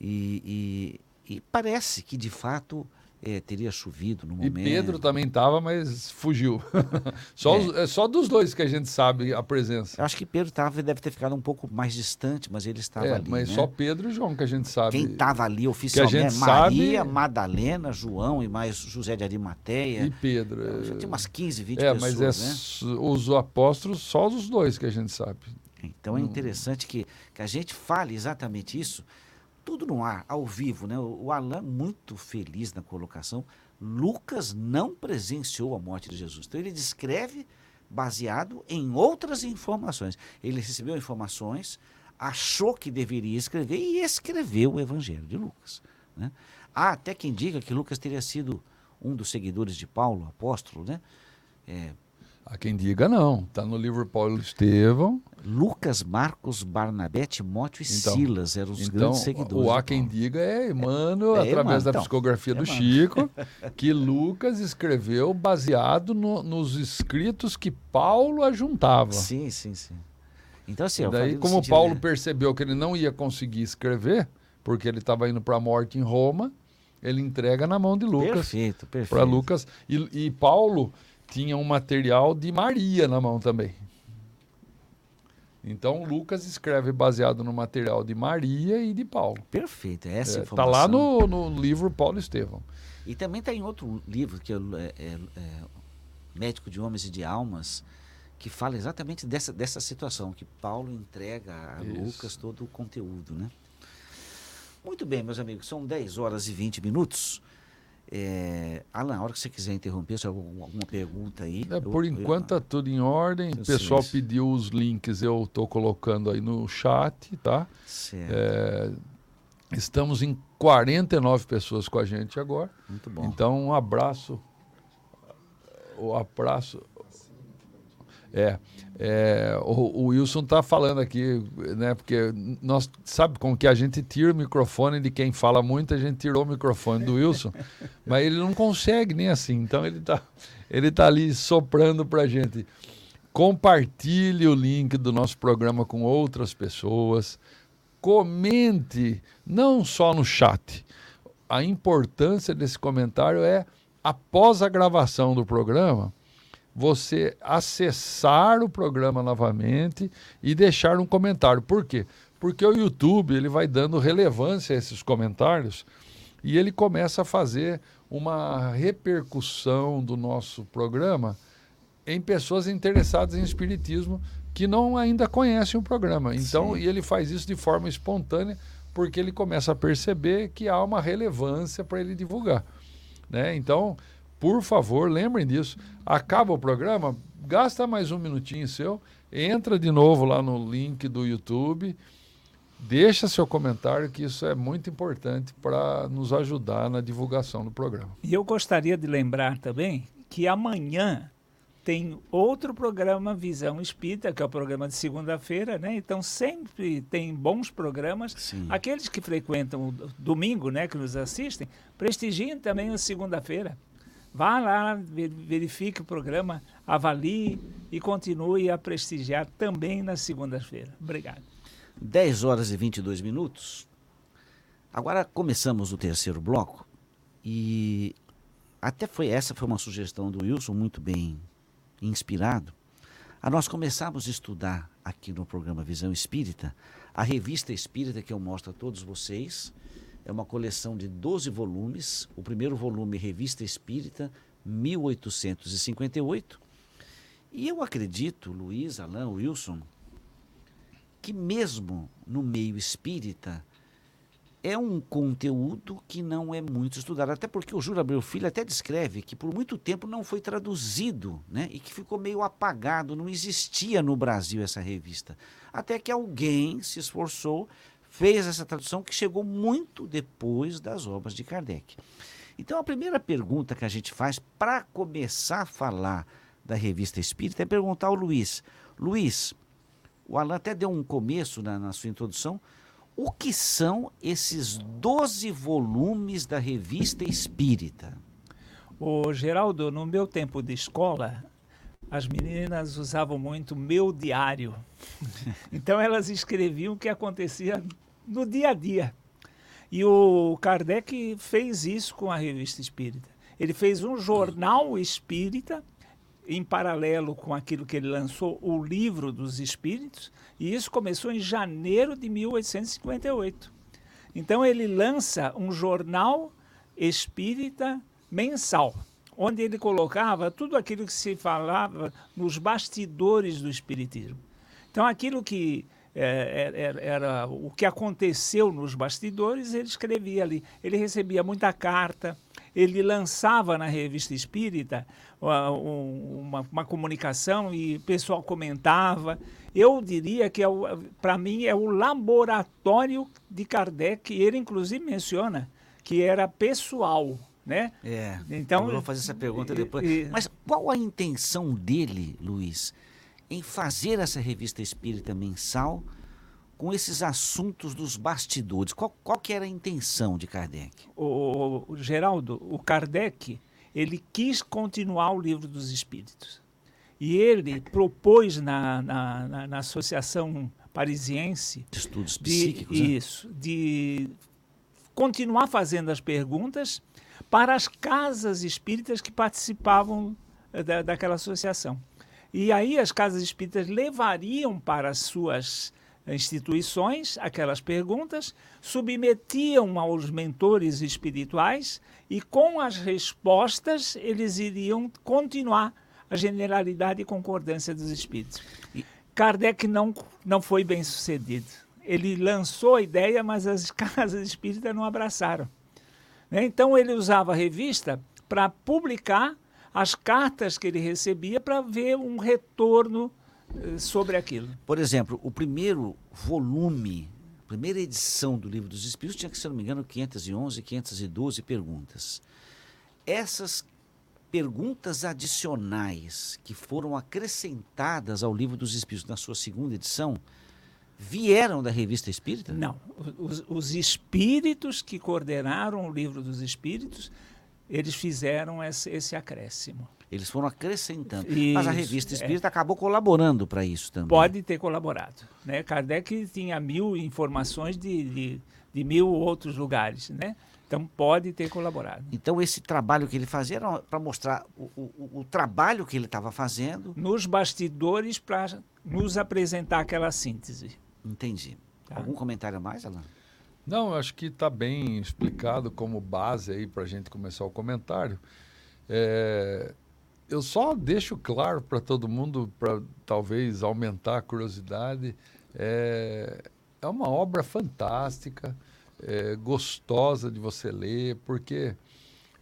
Speaker 1: E, e parece que, de fato, é, teria chovido no momento.
Speaker 3: E Pedro também estava, mas fugiu. só, é. Os, é só dos dois que a gente sabe a presença.
Speaker 1: Eu acho que Pedro tava, deve ter ficado um pouco mais distante, mas ele estava é, ali.
Speaker 3: Mas
Speaker 1: né?
Speaker 3: só Pedro e João que a gente sabe.
Speaker 1: Quem estava ali oficialmente, Maria, sabe... Madalena, João e mais José de Arimateia.
Speaker 3: E Pedro.
Speaker 1: Já tinha umas 15, 20
Speaker 3: é,
Speaker 1: pessoas.
Speaker 3: Mas
Speaker 1: é
Speaker 3: né? os apóstolos, só os dois que a gente sabe.
Speaker 1: Então é interessante que, que a gente fale exatamente isso tudo no ar, ao vivo, né? O Alain, muito feliz na colocação. Lucas não presenciou a morte de Jesus. Então ele descreve baseado em outras informações. Ele recebeu informações, achou que deveria escrever e escreveu o Evangelho de Lucas. Né? Há até quem diga que Lucas teria sido um dos seguidores de Paulo, apóstolo, né? É,
Speaker 3: Há quem diga não. Está no livro Paulo Estevão.
Speaker 1: Lucas, Marcos, Barnabé, Timóteo e então, Silas eram os
Speaker 3: então,
Speaker 1: grandes seguidores.
Speaker 3: O há quem diga é Emmanuel, é, é através da então, psicografia é do Chico, que Lucas escreveu baseado no, nos escritos que Paulo ajuntava.
Speaker 1: Sim, sim, sim. Então, assim,
Speaker 3: daí, como sentido, Paulo né? percebeu que ele não ia conseguir escrever, porque ele estava indo para a morte em Roma, ele entrega na mão de Lucas.
Speaker 1: Perfeito, perfeito.
Speaker 3: Para Lucas. E, e Paulo tinha um material de Maria na mão também. Então Lucas escreve baseado no material de Maria e de Paulo.
Speaker 1: Perfeito, essa
Speaker 3: É,
Speaker 1: informação.
Speaker 3: tá lá no, no livro Paulo Estevão.
Speaker 1: E também está em outro livro, que é, é- é- é Médico de Homens e de Almas, que fala exatamente dessa, dessa situação, que Paulo entrega a
Speaker 3: Isso.
Speaker 1: Lucas todo o conteúdo, né? Muito bem, meus amigos, são 10 horas e 20 minutos. É, Alan, a hora que você quiser interromper, se alguma, pergunta aí.
Speaker 3: É, por
Speaker 1: eu-
Speaker 3: enquanto tá tudo em ordem. O pessoal
Speaker 1: sei.
Speaker 3: pediu os links, eu estou colocando aí no chat, tá?
Speaker 1: Certo,
Speaker 3: É, estamos em 49 pessoas com a gente agora.
Speaker 1: muito bom.
Speaker 3: Então, um abraço. O abraço. É, é, o, o Wilson tá falando aqui, né? Porque nós sabe como que a gente tira o microfone de quem fala muito, a gente tirou o microfone do Wilson, mas ele não consegue nem assim. Então ele tá, ele tá ali soprando pra gente. Compartilhe o link do nosso programa com outras pessoas. Comente, não só no chat. A importância desse comentário é após a gravação do programa, você acessar o programa novamente e deixar um comentário. Por quê? Porque o YouTube ele vai dando relevância a esses comentários e ele começa a fazer uma repercussão do nosso programa em pessoas interessadas em espiritismo que não ainda conhecem o programa. Então,
Speaker 1: Sim.
Speaker 3: e ele faz isso de forma espontânea porque ele começa a perceber que há uma relevância para ele divulgar. Né? Então, por favor, lembrem disso. Acaba o programa, gasta mais um minutinho seu, entra de novo lá no link do YouTube, deixa seu comentário, que isso é muito importante para nos ajudar na divulgação do programa.
Speaker 2: E eu gostaria de lembrar também que amanhã tem outro programa Visão Espírita, que é o programa de segunda-feira, né? Então sempre tem bons programas.
Speaker 1: Sim.
Speaker 2: Aqueles que frequentam o domingo, né, que nos assistem, prestigiem também a segunda-feira. Vá lá, ve- verifique o programa, avalie e continue a prestigiar também na segunda-feira. Obrigado.
Speaker 1: 10 horas e 22 minutos. Agora começamos o terceiro bloco e até foi essa foi uma sugestão do Wilson muito bem inspirado. A nós começarmos a estudar aqui no programa Visão Espírita a revista Espírita que eu mostro a todos vocês. É uma coleção de 12 volumes. O primeiro volume, Revista Espírita, 1858. E eu acredito, Luiz, Alain, Wilson, que mesmo no meio espírita é um conteúdo que não é muito estudado. Até porque o Júlio Abreu Filho até descreve que por muito tempo não foi traduzido, né? E que ficou meio apagado, não existia no Brasil essa revista. Até que alguém se esforçou, fez essa tradução que chegou muito depois das obras de Kardec. Então a primeira pergunta que a gente faz para começar a falar da revista Espírita é perguntar ao Luiz. Luiz, o Alan até deu um começo na, na sua introdução. O que são esses 12 volumes da revista Espírita?
Speaker 2: O Geraldo, no meu tempo de escola, as meninas usavam muito meu diário. Então elas escreviam o que acontecia no dia a dia. E o Kardec fez isso com a revista Espírita. Ele fez um jornal espírita em paralelo com aquilo que ele lançou, o Livro dos Espíritos, e isso começou em janeiro de 1858. Então ele lança um jornal espírita mensal, onde ele colocava tudo aquilo que se falava nos bastidores do espiritismo. Então aquilo que é, era, era o que aconteceu nos bastidores, ele escrevia ali. Ele recebia muita carta, ele lançava na revista espírita uh, um, uma, uma, comunicação e o pessoal comentava. Eu diria que, é para mim, é o laboratório de Kardec, ele inclusive menciona que era pessoal. Né?
Speaker 1: É, então, eu vou fazer essa pergunta depois. E, Mas qual a intenção dele, Luiz, em fazer essa revista espírita mensal com esses assuntos dos bastidores? Qual, qual que era a intenção de Kardec?
Speaker 2: O, o, Geraldo, o Kardec, ele quis continuar o livro dos espíritos. E ele propôs na, na, na, na Associação Parisiense...
Speaker 1: De Estudos Psíquicos.
Speaker 2: De, né? Isso, de continuar fazendo as perguntas para as casas espíritas que participavam eh, da, daquela associação. E aí as casas espíritas levariam para as suas instituições aquelas perguntas, submetiam aos mentores espirituais e com as respostas eles iriam continuar a generalidade e concordância dos espíritos. Kardec não, não foi bem sucedido. Ele lançou a ideia, mas as casas espíritas não abraçaram. Né? Então ele usava a revista para publicar as cartas que ele recebia para ver um retorno eh, sobre aquilo.
Speaker 1: Por exemplo, o primeiro volume, a primeira edição do Livro dos Espíritos tinha se não me engano, 511, 512 perguntas. Essas perguntas adicionais que foram acrescentadas ao Livro dos Espíritos na sua segunda edição vieram da revista Espírita?
Speaker 2: Não. Os, os espíritos que coordenaram o Livro dos Espíritos, eles fizeram esse, esse acréscimo.
Speaker 1: Eles foram acrescentando. Isso, Mas a revista é. espírita é. acabou colaborando para isso também.
Speaker 2: Pode ter colaborado. Né? Kardec tinha mil informações de, de, de, mil outros lugares. Né? Então pode ter colaborado.
Speaker 1: Então esse trabalho que ele fazia era para mostrar o, o, o, trabalho que ele estava fazendo.
Speaker 2: Nos bastidores para nos apresentar aquela síntese.
Speaker 1: Entendi. Tá. Algum comentário a mais, Alan?
Speaker 3: Não, acho que está bem explicado como base aí para a gente começar o comentário. É, eu só deixo claro para todo mundo, para talvez aumentar a curiosidade, é, é uma obra fantástica, é, gostosa de você ler, porque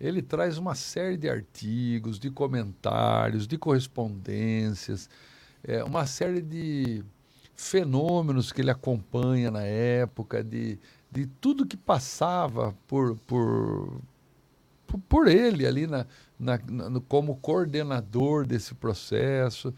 Speaker 3: ele traz uma série de artigos, de comentários, de correspondências, é, uma série de fenômenos que ele acompanha na época, de, de tudo que passava por, por, por ele ali na, na, na, como coordenador desse processo.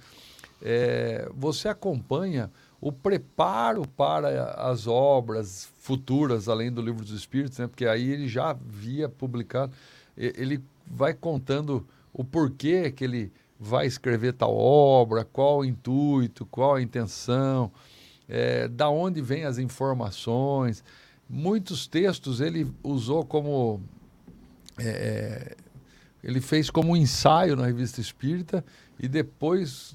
Speaker 3: É, você acompanha o preparo para as obras futuras, além do Livro dos Espíritos, né? porque aí ele já havia publicado, ele vai contando o porquê que ele vai escrever tal obra, qual o intuito, qual a intenção, é, da onde vêm as informações. Muitos textos ele usou como é, é ele fez como um ensaio na revista Espírita e depois,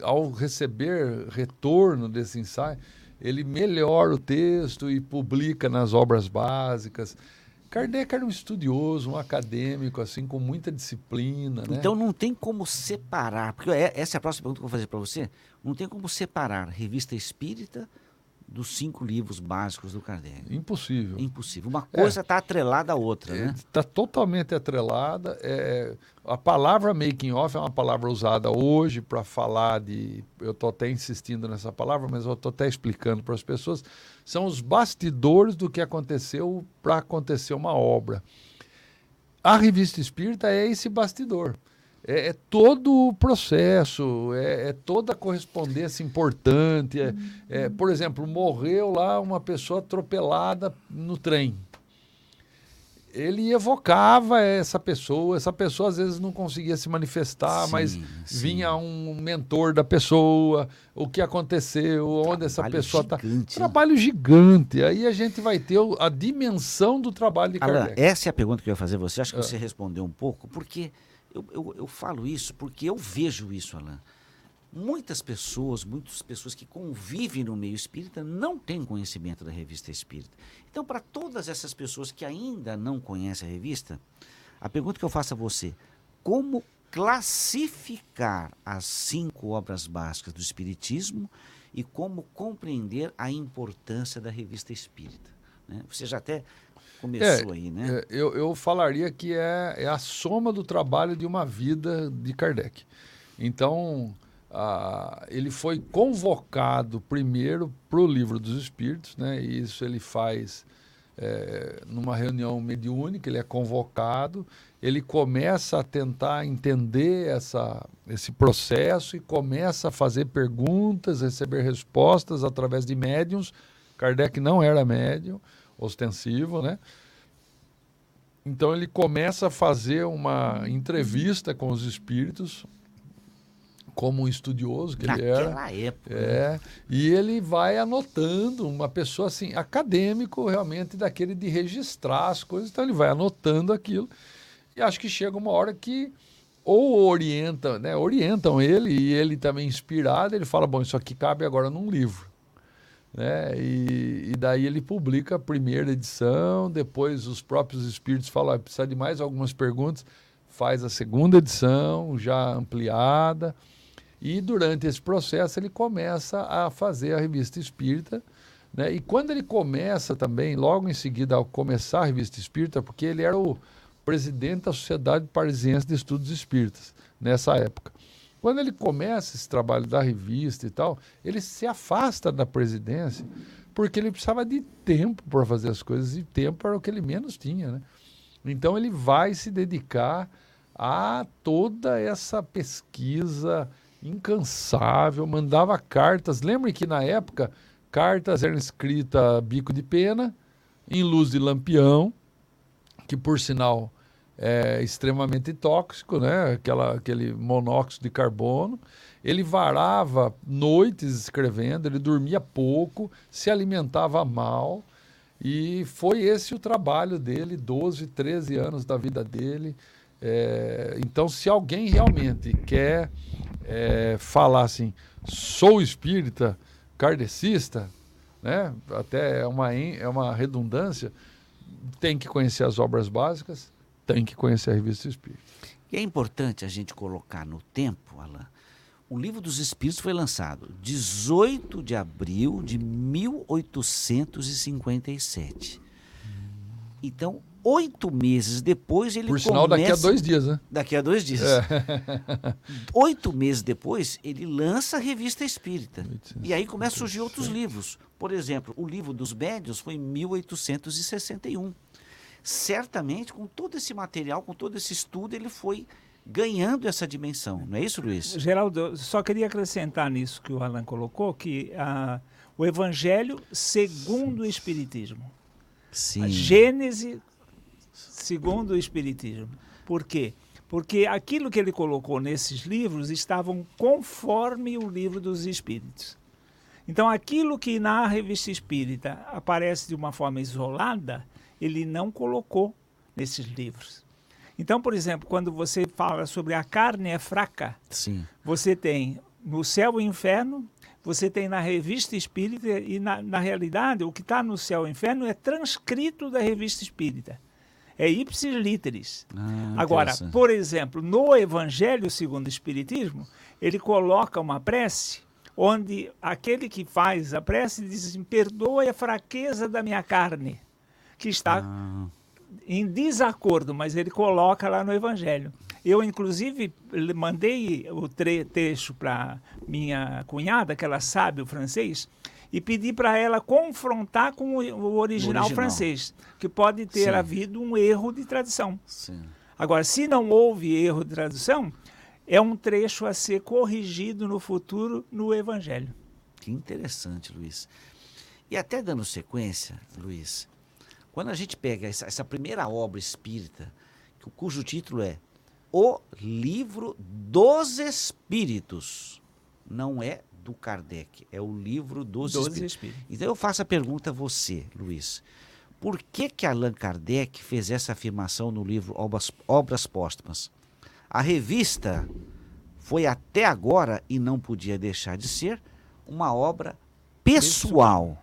Speaker 3: ao receber retorno desse ensaio, ele melhora o texto e publica nas obras básicas. Kardec era um estudioso, um acadêmico, assim, com muita disciplina. Né?
Speaker 1: Então não tem como separar, porque é, essa é a próxima pergunta que eu vou fazer para você. Não tem como separar revista espírita dos cinco livros básicos do Kardec.
Speaker 3: Impossível.
Speaker 1: Impossível. Uma coisa está é, atrelada à outra,
Speaker 3: né?
Speaker 1: Está
Speaker 3: totalmente atrelada. É, a palavra making off é uma palavra usada hoje para falar de. Eu estou até insistindo nessa palavra, mas eu estou até explicando para as pessoas. São os bastidores do que aconteceu para acontecer uma obra. A revista espírita é esse bastidor é, é, todo o processo, é, é, toda a correspondência importante. É, é, por exemplo, morreu lá uma pessoa atropelada no trem. Ele evocava essa pessoa, essa pessoa às vezes não conseguia se manifestar, sim, mas sim. vinha um mentor da pessoa, o que aconteceu, onde essa pessoa está. Né? Trabalho gigante. Aí a gente vai ter a dimensão do trabalho de Alan, Kardec.
Speaker 1: Essa é a pergunta que eu ia fazer a você. Acho que ah. você respondeu um pouco, porque eu, eu, eu falo isso porque eu vejo isso, Alain. Muitas pessoas, muitas pessoas que convivem no meio espírita não têm conhecimento da revista espírita. Então, para todas essas pessoas que ainda não conhecem a revista, a pergunta que eu faço a você: como classificar as cinco obras básicas do Espiritismo e como compreender a importância da revista espírita? Né? Você já até começou é, aí, né?
Speaker 3: É, eu, eu falaria que é, é a soma do trabalho de uma vida de Kardec. Então, a, ele foi convocado primeiro para o Livro dos Espíritos, né? E isso ele faz é, numa reunião mediúnica, ele é convocado, ele começa a tentar entender essa, esse processo e começa a fazer perguntas, receber respostas através de médiums. Kardec não era médium, ostensivo, né? Então ele começa a fazer uma entrevista com os espíritos como um estudioso que
Speaker 1: Naquela
Speaker 3: ele era.
Speaker 1: época.
Speaker 3: É, e ele vai anotando, uma pessoa assim, acadêmico realmente, daquele de registrar as coisas, então ele vai anotando aquilo. E acho que chega uma hora que ou orientam, né, orientam ele e ele também inspirado, ele fala, bom, isso aqui cabe agora num livro. Né? E, e daí ele publica a primeira edição, depois os próprios espíritos falam, ah, precisa de mais algumas perguntas, faz a segunda edição, já ampliada, e durante esse processo ele começa a fazer a revista espírita, né? E quando ele começa também, logo em seguida, ao começar a revista espírita, porque ele era o presidente da Sociedade Parisiense de Estudos Espíritas nessa época. Quando ele começa esse trabalho da revista e tal, ele se afasta da presidência porque ele precisava de tempo para fazer as coisas e tempo era o que ele menos tinha, né? Então ele vai se dedicar a toda essa pesquisa incansável, mandava cartas. Lembre que na época cartas eram escritas bico de pena, em luz de lampião, que por sinal é extremamente tóxico, né? Aquela, aquele monóxido de carbono. Ele varava noites escrevendo, ele dormia pouco, se alimentava mal. E foi esse o trabalho dele, 12, 13 anos da vida dele. É, então, se alguém realmente quer é, falar assim, sou espírita, kardecista, né? até é uma, é uma redundância, tem que conhecer as obras básicas, tem que conhecer a revista Espírita.
Speaker 1: E é importante a gente colocar no tempo, Alain, o Livro dos Espíritos foi lançado 18 de abril de 1857. Então, oito meses depois ele
Speaker 3: Por sinal,
Speaker 1: começa...
Speaker 3: daqui a dois dias, né?
Speaker 1: Daqui a dois dias. É. Oito meses depois, ele lança a Revista Espírita. E aí começam a surgir outros livros. Por exemplo, o livro dos médios foi em 1861 certamente com todo esse material, com todo esse estudo, ele foi ganhando essa dimensão. Não é isso, Luiz?
Speaker 2: Geraldo, só queria acrescentar nisso que o Alan colocou, que uh, o Evangelho segundo o Espiritismo.
Speaker 1: Sim.
Speaker 2: A Gênese segundo o Espiritismo. Por quê? Porque aquilo que ele colocou nesses livros estavam conforme o livro dos Espíritos. Então, aquilo que na revista espírita aparece de uma forma isolada, ele não colocou nesses livros. Então, por exemplo, quando você fala sobre a carne é fraca,
Speaker 1: Sim.
Speaker 2: você tem no céu e inferno, você tem na revista espírita, e na, na realidade o que está no céu e inferno é transcrito da revista espírita. É ipsis literis.
Speaker 1: Ah,
Speaker 2: Agora, por exemplo, no Evangelho segundo o Espiritismo, ele coloca uma prece onde aquele que faz a prece diz assim, perdoe a fraqueza da minha carne que está ah. em desacordo, mas ele coloca lá no Evangelho. Eu, inclusive, mandei o trecho para minha cunhada, que ela sabe o francês, e pedi para ela confrontar com o original, o original, francês, que pode ter Sim. havido um erro de tradução.
Speaker 1: Sim.
Speaker 2: Agora, se não houve erro de tradução, é um trecho a ser corrigido no futuro no Evangelho.
Speaker 1: Que interessante, Luiz. E até dando sequência, Luiz, quando a gente pega essa, essa primeira obra espírita, cujo título é O Livro dos Espíritos, não é do Kardec, é o livro dos, dos espíritos. espíritos. Então eu faço a pergunta a você, Luiz. Por que que Allan Kardec fez essa afirmação no livro Obras, Obras Póstumas? A revista foi até agora, e não podia deixar de ser, uma obra pessoal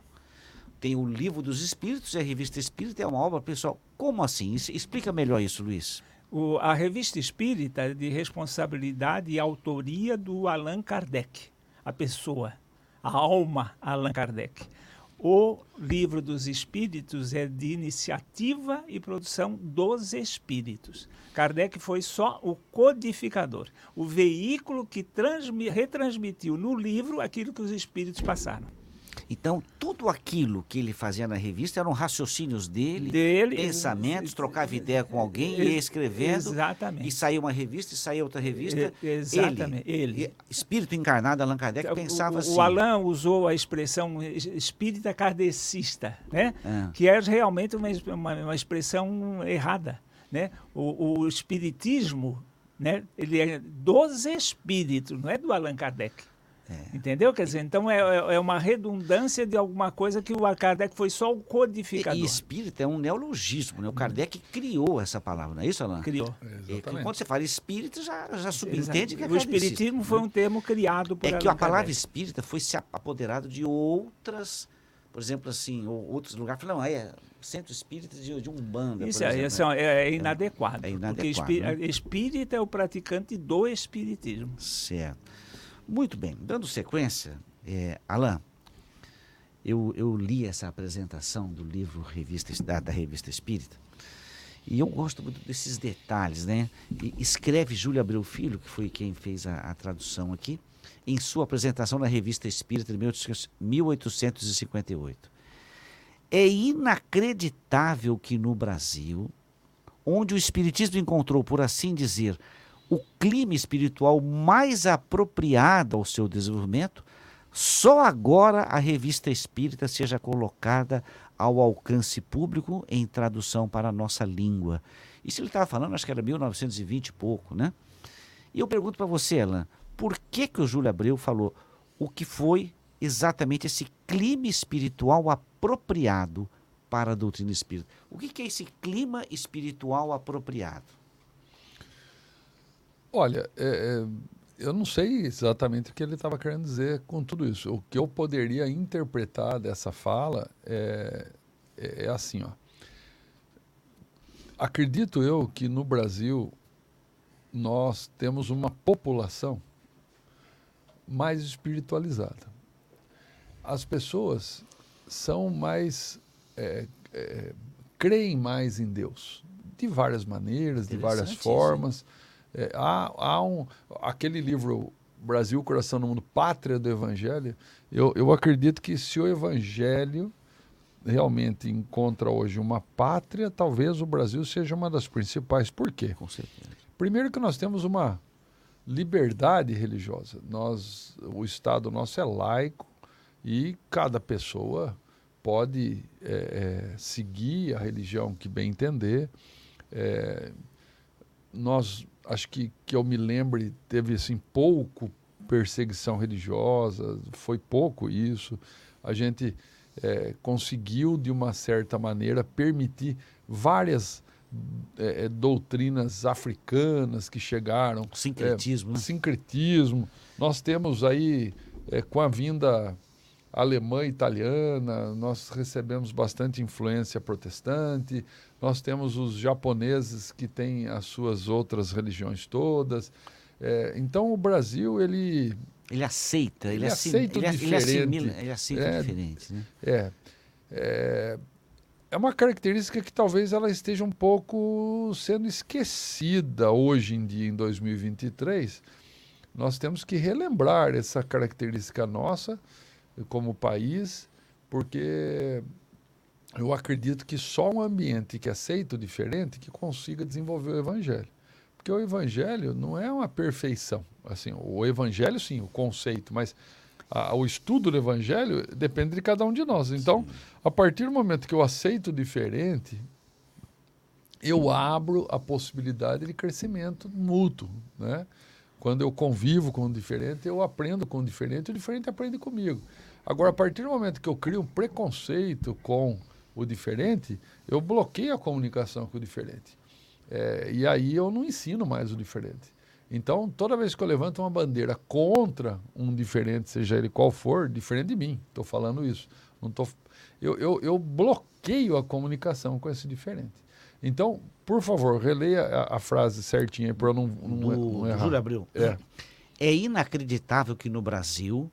Speaker 1: tem o Livro dos Espíritos e a Revista Espírita é uma obra pessoal. Como assim? Explica melhor isso, Luiz.
Speaker 2: O, a Revista Espírita é de responsabilidade e autoria do Allan Kardec, a pessoa, a alma Allan Kardec. O Livro dos Espíritos é de iniciativa e produção dos espíritos. Kardec foi só o codificador, o veículo que retransmitiu no livro aquilo que os espíritos passaram.
Speaker 1: Então, tudo aquilo que ele fazia na revista eram raciocínios dele,
Speaker 2: dele
Speaker 1: pensamentos, trocava ideia com alguém, ia escrevendo.
Speaker 2: Exatamente.
Speaker 1: E saía uma revista, e saía outra revista.
Speaker 2: Exatamente.
Speaker 1: Ele, ele. espírito encarnado, Allan Kardec, o, pensava
Speaker 2: o,
Speaker 1: assim.
Speaker 2: O Allan usou a expressão espírita kardecista, né? É. que é realmente uma, uma, uma expressão errada. Né? O, o espiritismo né? Ele é dos espíritos, não é do Allan Kardec. É. Entendeu? Quer dizer, então é, é, é uma redundância de alguma coisa que o Kardec foi só o codificador.
Speaker 1: E, e espírita é um neologismo, né? O Kardec criou essa palavra, não é isso, Alain?
Speaker 2: Criou.
Speaker 1: É, quando você fala espírita, já, já subentende que é
Speaker 2: O espiritismo foi um termo criado por
Speaker 1: É que a palavra espírita foi se apoderado de outras, por exemplo, assim, outros lugares. Não, é centro espírita de, de Umbanda.
Speaker 2: Isso, é, isso é, é, inadequado. É inadequado. Porque espí né? espírita é o praticante do espiritismo.
Speaker 1: Certo. Muito bem, dando sequência, é, Alain, eu, eu li essa apresentação do livro revista, da, da Revista Espírita e eu gosto muito desses detalhes, né? E escreve Júlio Abreu Filho, que foi quem fez a, a tradução aqui, em sua apresentação na Revista Espírita de 1858. É inacreditável que no Brasil, onde o Espiritismo encontrou, por assim dizer, o clima espiritual mais apropriado ao seu desenvolvimento, só agora a revista espírita seja colocada ao alcance público em tradução para a nossa língua. Isso ele estava falando, acho que era 1920 e pouco, né? E eu pergunto para você, Alan, por que, que o Júlio Abreu falou o que foi exatamente esse clima espiritual apropriado para a doutrina espírita? O que, que é esse clima espiritual apropriado?
Speaker 3: Olha, é, é, eu não sei exatamente o que ele estava querendo dizer com tudo isso. O que eu poderia interpretar dessa fala é, é, é assim, ó. Acredito eu que no Brasil nós temos uma população mais espiritualizada. As pessoas são mais é, é, creem mais em Deus de várias maneiras, de várias formas. Isso é, há, há um, aquele livro Brasil, Coração no Mundo, Pátria do Evangelho. Eu, eu acredito que se o Evangelho realmente encontra hoje uma pátria, talvez o Brasil seja uma das principais. Por quê?
Speaker 1: Com certeza.
Speaker 3: Primeiro que nós temos uma liberdade religiosa. Nós, o Estado nosso é laico e cada pessoa pode é, é, seguir a religião que bem entender. É, nós acho que, que eu me lembre, teve assim pouco perseguição religiosa, foi pouco isso. A gente é, conseguiu, de uma certa maneira, permitir várias é, é doutrinas africanas que chegaram.
Speaker 1: Sincretismo.
Speaker 3: É, né? Sincretismo. Nós temos aí, é, com a vinda alemã e italiana, nós recebemos bastante influência protestante, nós temos os japoneses que têm as suas outras religiões todas. É, então o Brasil, ele...
Speaker 1: Ele aceita, ele, ele
Speaker 3: aceita ele, diferente. Ele, assimila,
Speaker 1: ele aceita é, diferente, né?
Speaker 3: É, é, é uma característica que talvez ela esteja um pouco sendo esquecida hoje em dia, em 2023. Nós temos que relembrar essa característica nossa, como país, porque eu acredito que só um ambiente que aceita o diferente que consiga desenvolver o evangelho. Porque o evangelho não é uma perfeição. Assim, o evangelho sim, o conceito, mas a, o estudo do evangelho depende de cada um de nós. Então, sim. a partir do momento que eu aceito o diferente, eu abro a possibilidade de crescimento mútuo, né? Quando eu convivo com o diferente, eu aprendo com o diferente, o diferente aprende comigo. Agora, a partir do momento que eu crio um preconceito com o diferente, eu bloqueio a comunicação com o diferente. É, e aí eu não ensino mais o diferente. Então, toda vez que eu levanto uma bandeira contra um diferente, seja ele qual for, diferente de mim, estou falando isso. Não tô, eu, eu, eu bloqueio a comunicação com esse diferente. Então, por favor, releia a, a frase certinha para eu não, não,
Speaker 1: do, não errar. Júlio Abreu.
Speaker 3: É.
Speaker 1: é inacreditável que no Brasil,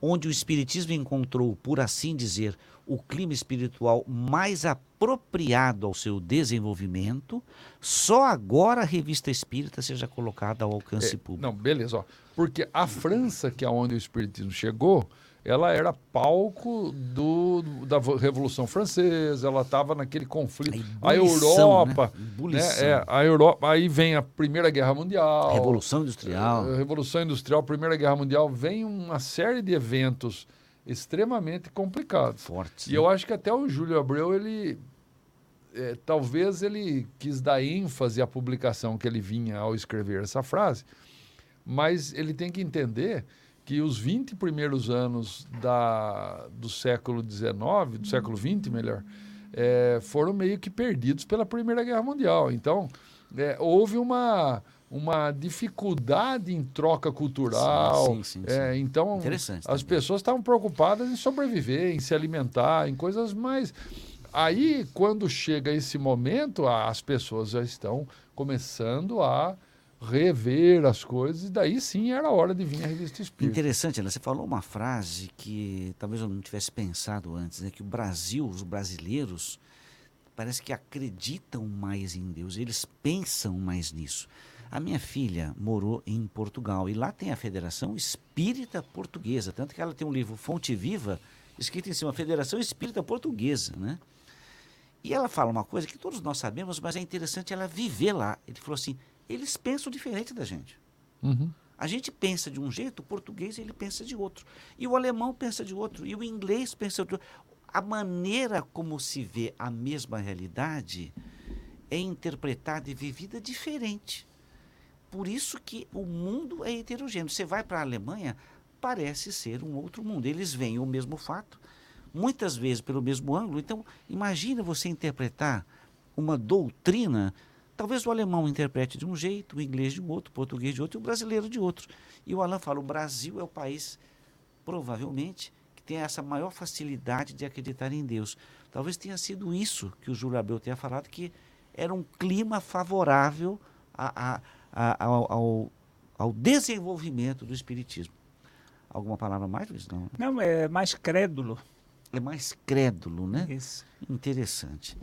Speaker 1: onde o Espiritismo encontrou, por assim dizer, o clima espiritual mais apropriado ao seu desenvolvimento, só agora a revista espírita seja colocada ao alcance
Speaker 3: é,
Speaker 1: público.
Speaker 3: Não, beleza, ó. Porque a França, que é onde o espiritismo chegou, ela era palco do, da Revolução Francesa, ela estava naquele conflito. A, a Europa, né? né? É, a Europa, aí vem a Primeira Guerra Mundial.
Speaker 1: Revolução Industrial.
Speaker 3: É, Revolução Industrial, Primeira Guerra Mundial, vem uma série de eventos extremamente complicados.
Speaker 1: Fortes.
Speaker 3: E né? eu acho que até o Júlio Abreu, ele é, talvez ele quis dar ênfase à publicação que ele vinha ao escrever essa frase, mas ele tem que entender que os 20 primeiros anos da, do século XIX, do século XX, melhor, é, foram meio que perdidos pela Primeira Guerra Mundial. Então, é, houve uma, uma dificuldade em troca cultural.
Speaker 1: Sim, sim, sim,
Speaker 3: é, então, as pessoas estavam preocupadas em sobreviver, em se alimentar, em coisas mais. Aí, quando chega esse momento, as pessoas já estão começando a rever as coisas, e daí sim era hora de vir a revista Espírita.
Speaker 1: Interessante, Ana, você falou uma frase que talvez eu não tivesse pensado antes, né? que o Brasil, os brasileiros, parece que acreditam mais em Deus, eles pensam mais nisso. A minha filha morou em Portugal e lá tem a Federação Espírita Portuguesa, tanto que ela tem um livro Fonte Viva, escrito em cima, Federação Espírita Portuguesa, né? E ela fala uma coisa que todos nós sabemos, mas é interessante ela viver lá. Ele falou assim: eles pensam diferente da gente. Uhum. A gente pensa de um jeito, o português ele pensa de outro. E o alemão pensa de outro. E o inglês pensa de outro. A maneira como se vê a mesma realidade é interpretada e vivida diferente. Por isso que o mundo é heterogêneo. Você vai para a Alemanha, parece ser um outro mundo. Eles veem o mesmo fato, muitas vezes pelo mesmo ângulo. Então, imagina você interpretar uma doutrina Talvez o alemão interprete de um jeito, o inglês de um outro, o português de outro e o brasileiro de outro. E o Alan fala: o Brasil é o país, provavelmente, que tem essa maior facilidade de acreditar em Deus. Talvez tenha sido isso que o Júlio Abel tenha falado, que era um clima favorável a, a, a, ao, ao, ao, desenvolvimento do Espiritismo. Alguma palavra mais, Luiz?
Speaker 2: Não, Não é mais crédulo.
Speaker 1: É mais crédulo, né?
Speaker 2: Isso.
Speaker 1: Interessante.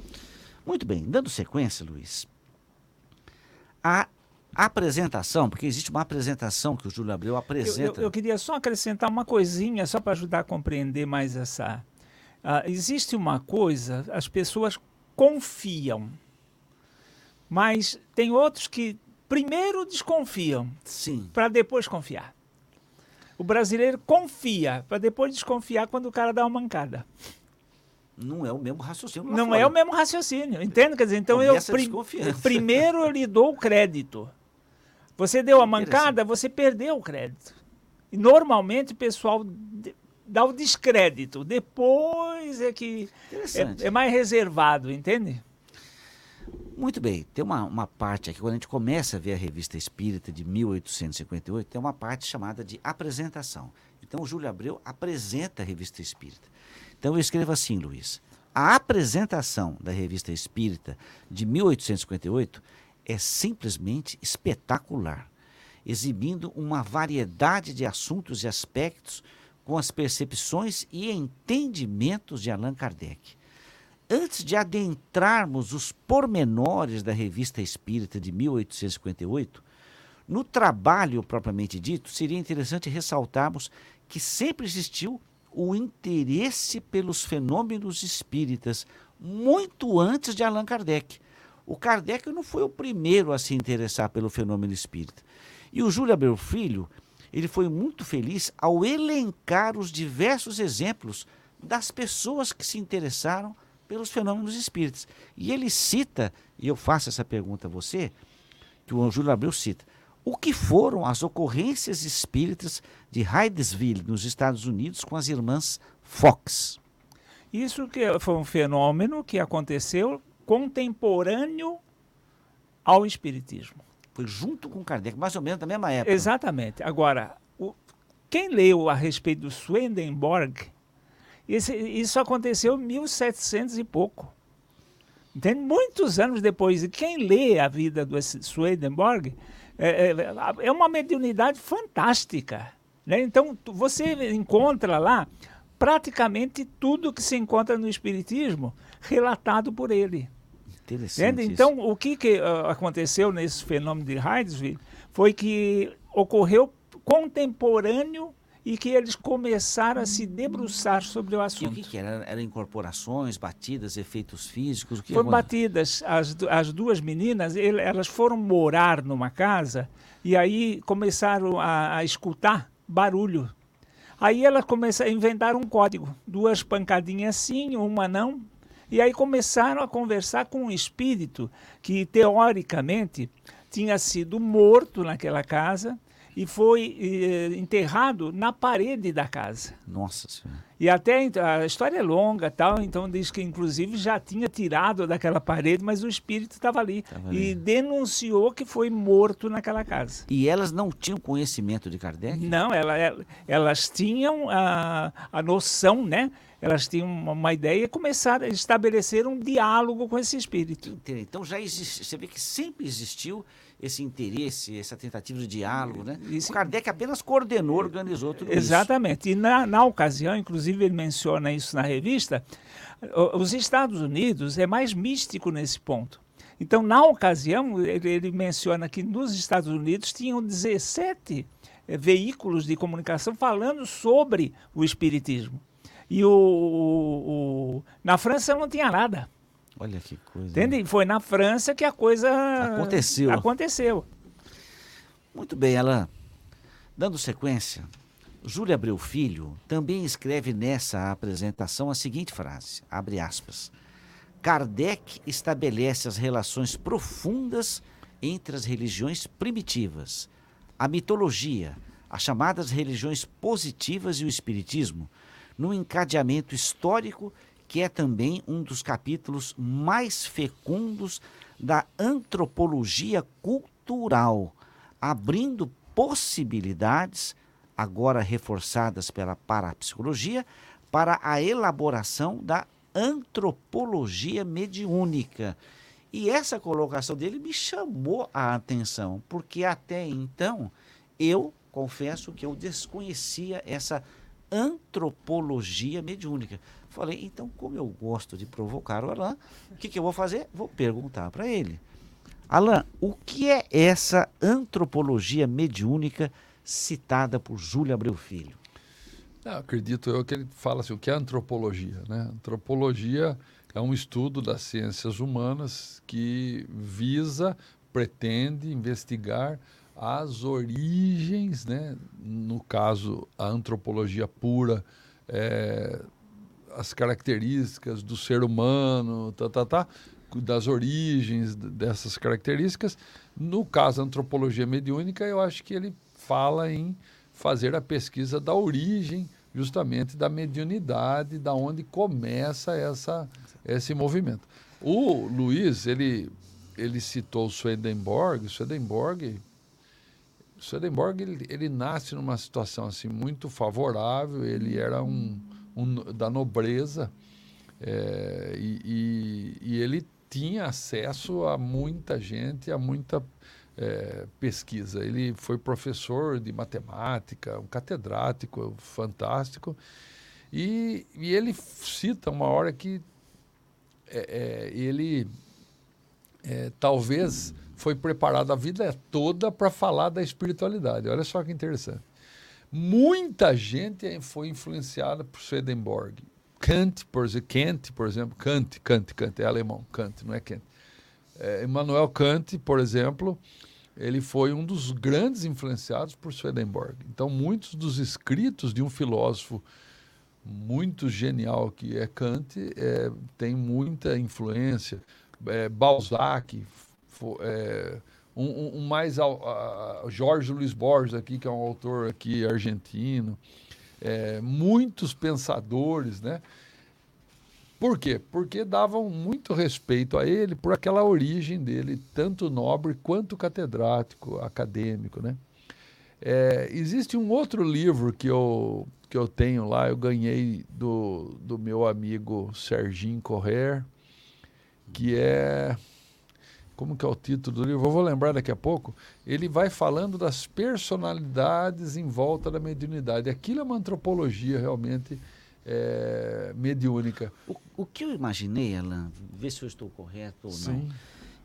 Speaker 1: Muito bem, dando sequência, Luiz, a apresentação, porque existe uma apresentação que o Júlio Abreu apresenta.
Speaker 2: Eu, eu, eu queria só acrescentar uma coisinha, só para ajudar a compreender mais essa. Uh, existe uma coisa, as pessoas confiam, mas tem outros que primeiro desconfiam, para depois confiar. O brasileiro confia, para depois desconfiar quando o cara dá uma mancada
Speaker 1: não é o mesmo raciocínio.
Speaker 2: Não fora. é o mesmo raciocínio, entende? Quer dizer, então eu pri primeiro eu lhe dou o crédito. Você deu a mancada, você perdeu o crédito. E normalmente o pessoal dá o descrédito. Depois é que é, é, mais reservado, entende?
Speaker 1: Muito bem. Tem uma, uma parte aqui, quando a gente começa a ver a revista Espírita de 1858, tem uma parte chamada de apresentação. Então o Júlio Abreu apresenta a revista Espírita. Então eu escrevo assim, Luiz. A apresentação da Revista Espírita de 1858 é simplesmente espetacular, exibindo uma variedade de assuntos e aspectos com as percepções e entendimentos de Allan Kardec. Antes de adentrarmos os pormenores da Revista Espírita de 1858, no trabalho propriamente dito, seria interessante ressaltarmos que sempre existiu o interesse pelos fenômenos espíritas muito antes de Allan Kardec. O Kardec não foi o primeiro a se interessar pelo fenômeno espírita. E o Júlio Abreu Filho, ele foi muito feliz ao elencar os diversos exemplos das pessoas que se interessaram pelos fenômenos espíritas. E ele cita, e eu faço essa pergunta a você, que o Júlio Abreu cita, o que foram as ocorrências espíritas de Hydesville, nos Estados Unidos, com as irmãs Fox.
Speaker 2: Isso que foi um fenômeno que aconteceu contemporâneo ao espiritismo.
Speaker 1: Foi junto com Kardec, mais ou menos na mesma época.
Speaker 2: Exatamente. Agora, o, quem leu a respeito do Swedenborg, esse, isso aconteceu em 1700 e pouco. Entende? Muitos anos depois. E quem lê a vida do Swedenborg é, é, é uma mediunidade fantástica. Né? Então, você encontra lá praticamente tudo que se encontra no Espiritismo relatado por ele.
Speaker 1: Interessante.
Speaker 2: Então, o que, que uh, aconteceu nesse fenômeno de Hydesville foi que ocorreu contemporâneo e que eles começaram a se debruçar sobre o assunto.
Speaker 1: E o que, que era? Eram incorporações, batidas, efeitos físicos?
Speaker 2: Foram batidas. As, as duas meninas, elas foram morar numa casa e aí começaram a, a escutar barulho. Aí elas começaram a inventar um código. Duas pancadinhas sim, uma não. E aí começaram a conversar com um espírito que, teoricamente, tinha sido morto naquela casa e foi eh, enterrado na parede da casa.
Speaker 1: Nossa Senhora.
Speaker 2: E até a história é longa, tal, então diz que inclusive já tinha tirado daquela parede, mas o espírito estava ali,
Speaker 1: ali.
Speaker 2: e denunciou que foi morto naquela casa.
Speaker 1: E elas não tinham conhecimento de Kardec?
Speaker 2: Não, ela, ela- elas tinham a, a noção, né? Elas tinham uma, ideia e começaram a estabelecer um diálogo com esse espírito.
Speaker 1: Então já existe, você vê que sempre existiu esse interesse, essa tentativa de diálogo, né?
Speaker 2: Isso-
Speaker 1: O Kardec apenas coordenou, organizou tudo isso.
Speaker 2: Exatamente. E na, na ocasião, inclusive ele menciona isso na revista, os Estados Unidos é mais místico nesse ponto. Então, na ocasião, ele, ele menciona que nos Estados Unidos tinham 17 eh, veículos de comunicação falando sobre o espiritismo. E o, o- o- na França não tinha nada.
Speaker 1: Olha que coisa.
Speaker 2: Entende? Foi na França que a coisa
Speaker 1: Aconteceu.
Speaker 2: aconteceu.
Speaker 1: Muito bem, Alain. Dando sequência, Júlia Abreu Filho também escreve nessa apresentação a seguinte frase, abre aspas. Kardec estabelece as relações profundas entre as religiões primitivas, a mitologia, as chamadas religiões positivas e o espiritismo, num encadeamento histórico que é também um dos capítulos mais fecundos da antropologia cultural, abrindo possibilidades, agora reforçadas pela parapsicologia, para a elaboração da antropologia mediúnica. E essa colocação dele me chamou a atenção, porque até então eu confesso que eu desconhecia essa antropologia mediúnica. Falei, então, como eu gosto de provocar o Alain, o que, que eu vou fazer? Vou perguntar para ele. Alain, o que é essa antropologia mediúnica citada por Júlia Abreu Filho?
Speaker 3: Não, acredito eu que ele fala assim, o que é antropologia? Né? Antropologia é um estudo das ciências humanas que visa, pretende investigar as origens, né? no caso, a antropologia pura, é, as características do ser humano, tá, tá, tá, das origens dessas características. No caso, antropologia mediúnica, eu acho que ele fala em fazer a pesquisa da origem, justamente da mediunidade, da onde começa essa, esse movimento. O Luiz, ele, ele citou Swedenborg, Swedenborg, Swedenborg ele, ele nasce numa situação assim muito favorável, ele era um, um da nobreza é, e, e, e ele tinha acesso a muita gente, a muita é, pesquisa. Ele foi professor de matemática, um catedrático fantástico, e, e ele cita uma hora que é, é, ele é, talvez foi preparado a vida toda para falar da espiritualidade. Olha só que interessante. Muita gente foi influenciada por Swedenborg. Kant, por exemplo, Kant, por exemplo, Kant, Kant, Kant, é alemão, Kant, não é Kant. É, Kant, por exemplo, ele foi um dos grandes influenciados por Swedenborg. Então, muitos dos escritos de um filósofo muito genial que é Kant é, tem muita influência. É, Balzac, é, um, um- mais ao, a- Jorge Luiz Borges aqui que é um autor aqui argentino, é, muitos pensadores, né? Por quê? Porque davam muito respeito a ele por aquela origem dele, tanto nobre quanto catedrático, acadêmico, né? É, existe um outro livro que eu, que eu tenho lá, eu ganhei do, do meu amigo Serginho Correr, que é. Como que é o título do livro? Eu vou lembrar daqui a pouco. Ele vai falando das personalidades em volta da mediunidade. Aquilo é uma antropologia realmente é, mediúnica.
Speaker 1: O, o que eu imaginei, Alain, vê se eu estou correto ou não,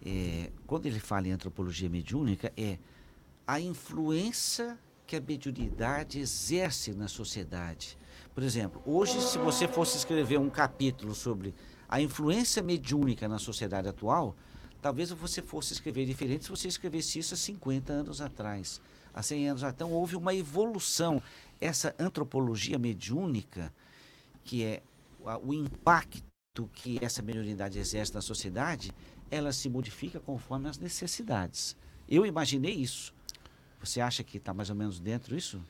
Speaker 1: é, quando ele fala em antropologia mediúnica, é a influência que a mediunidade exerce na sociedade. Por exemplo, hoje, se você fosse escrever um capítulo sobre a influência mediúnica na sociedade atual, talvez você fosse escrever diferente se você escrevesse isso há 50 anos atrás, há 100 anos atrás. Então, houve uma evolução. Essa antropologia mediúnica, que é o impacto que essa mediunidade exerce na sociedade, ela se modifica conforme as necessidades. Eu imaginei isso. Você acha que está mais ou menos dentro disso?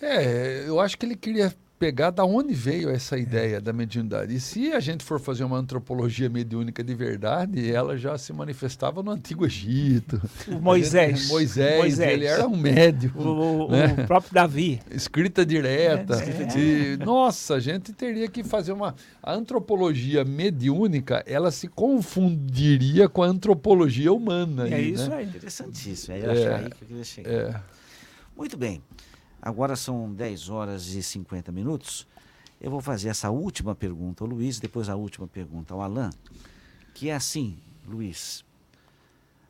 Speaker 3: É, eu acho que ele queria pegar da onde veio essa ideia da mediunidade. E se a gente for fazer uma antropologia mediúnica de verdade, ela já se manifestava no Antigo Egito.
Speaker 2: O Moisés.
Speaker 3: Gente, Moisés,
Speaker 2: Moisés.
Speaker 3: ele era um médium.
Speaker 2: O,
Speaker 3: né?
Speaker 2: o próprio Davi.
Speaker 3: Escrita direta.
Speaker 2: É.
Speaker 3: E, nossa, a gente teria que fazer uma. A antropologia mediúnica, ela se confundiria com a antropologia humana.
Speaker 2: É
Speaker 3: aí,
Speaker 2: isso
Speaker 3: né?
Speaker 2: aí.
Speaker 1: Interessantíssimo. É,
Speaker 3: É,
Speaker 1: é aí que eu queria chegar.
Speaker 3: É.
Speaker 1: Muito bem. Agora são 10 horas e 50 minutos. Eu vou fazer essa última pergunta ao Luiz, depois a última pergunta ao Alain, que é assim, Luiz.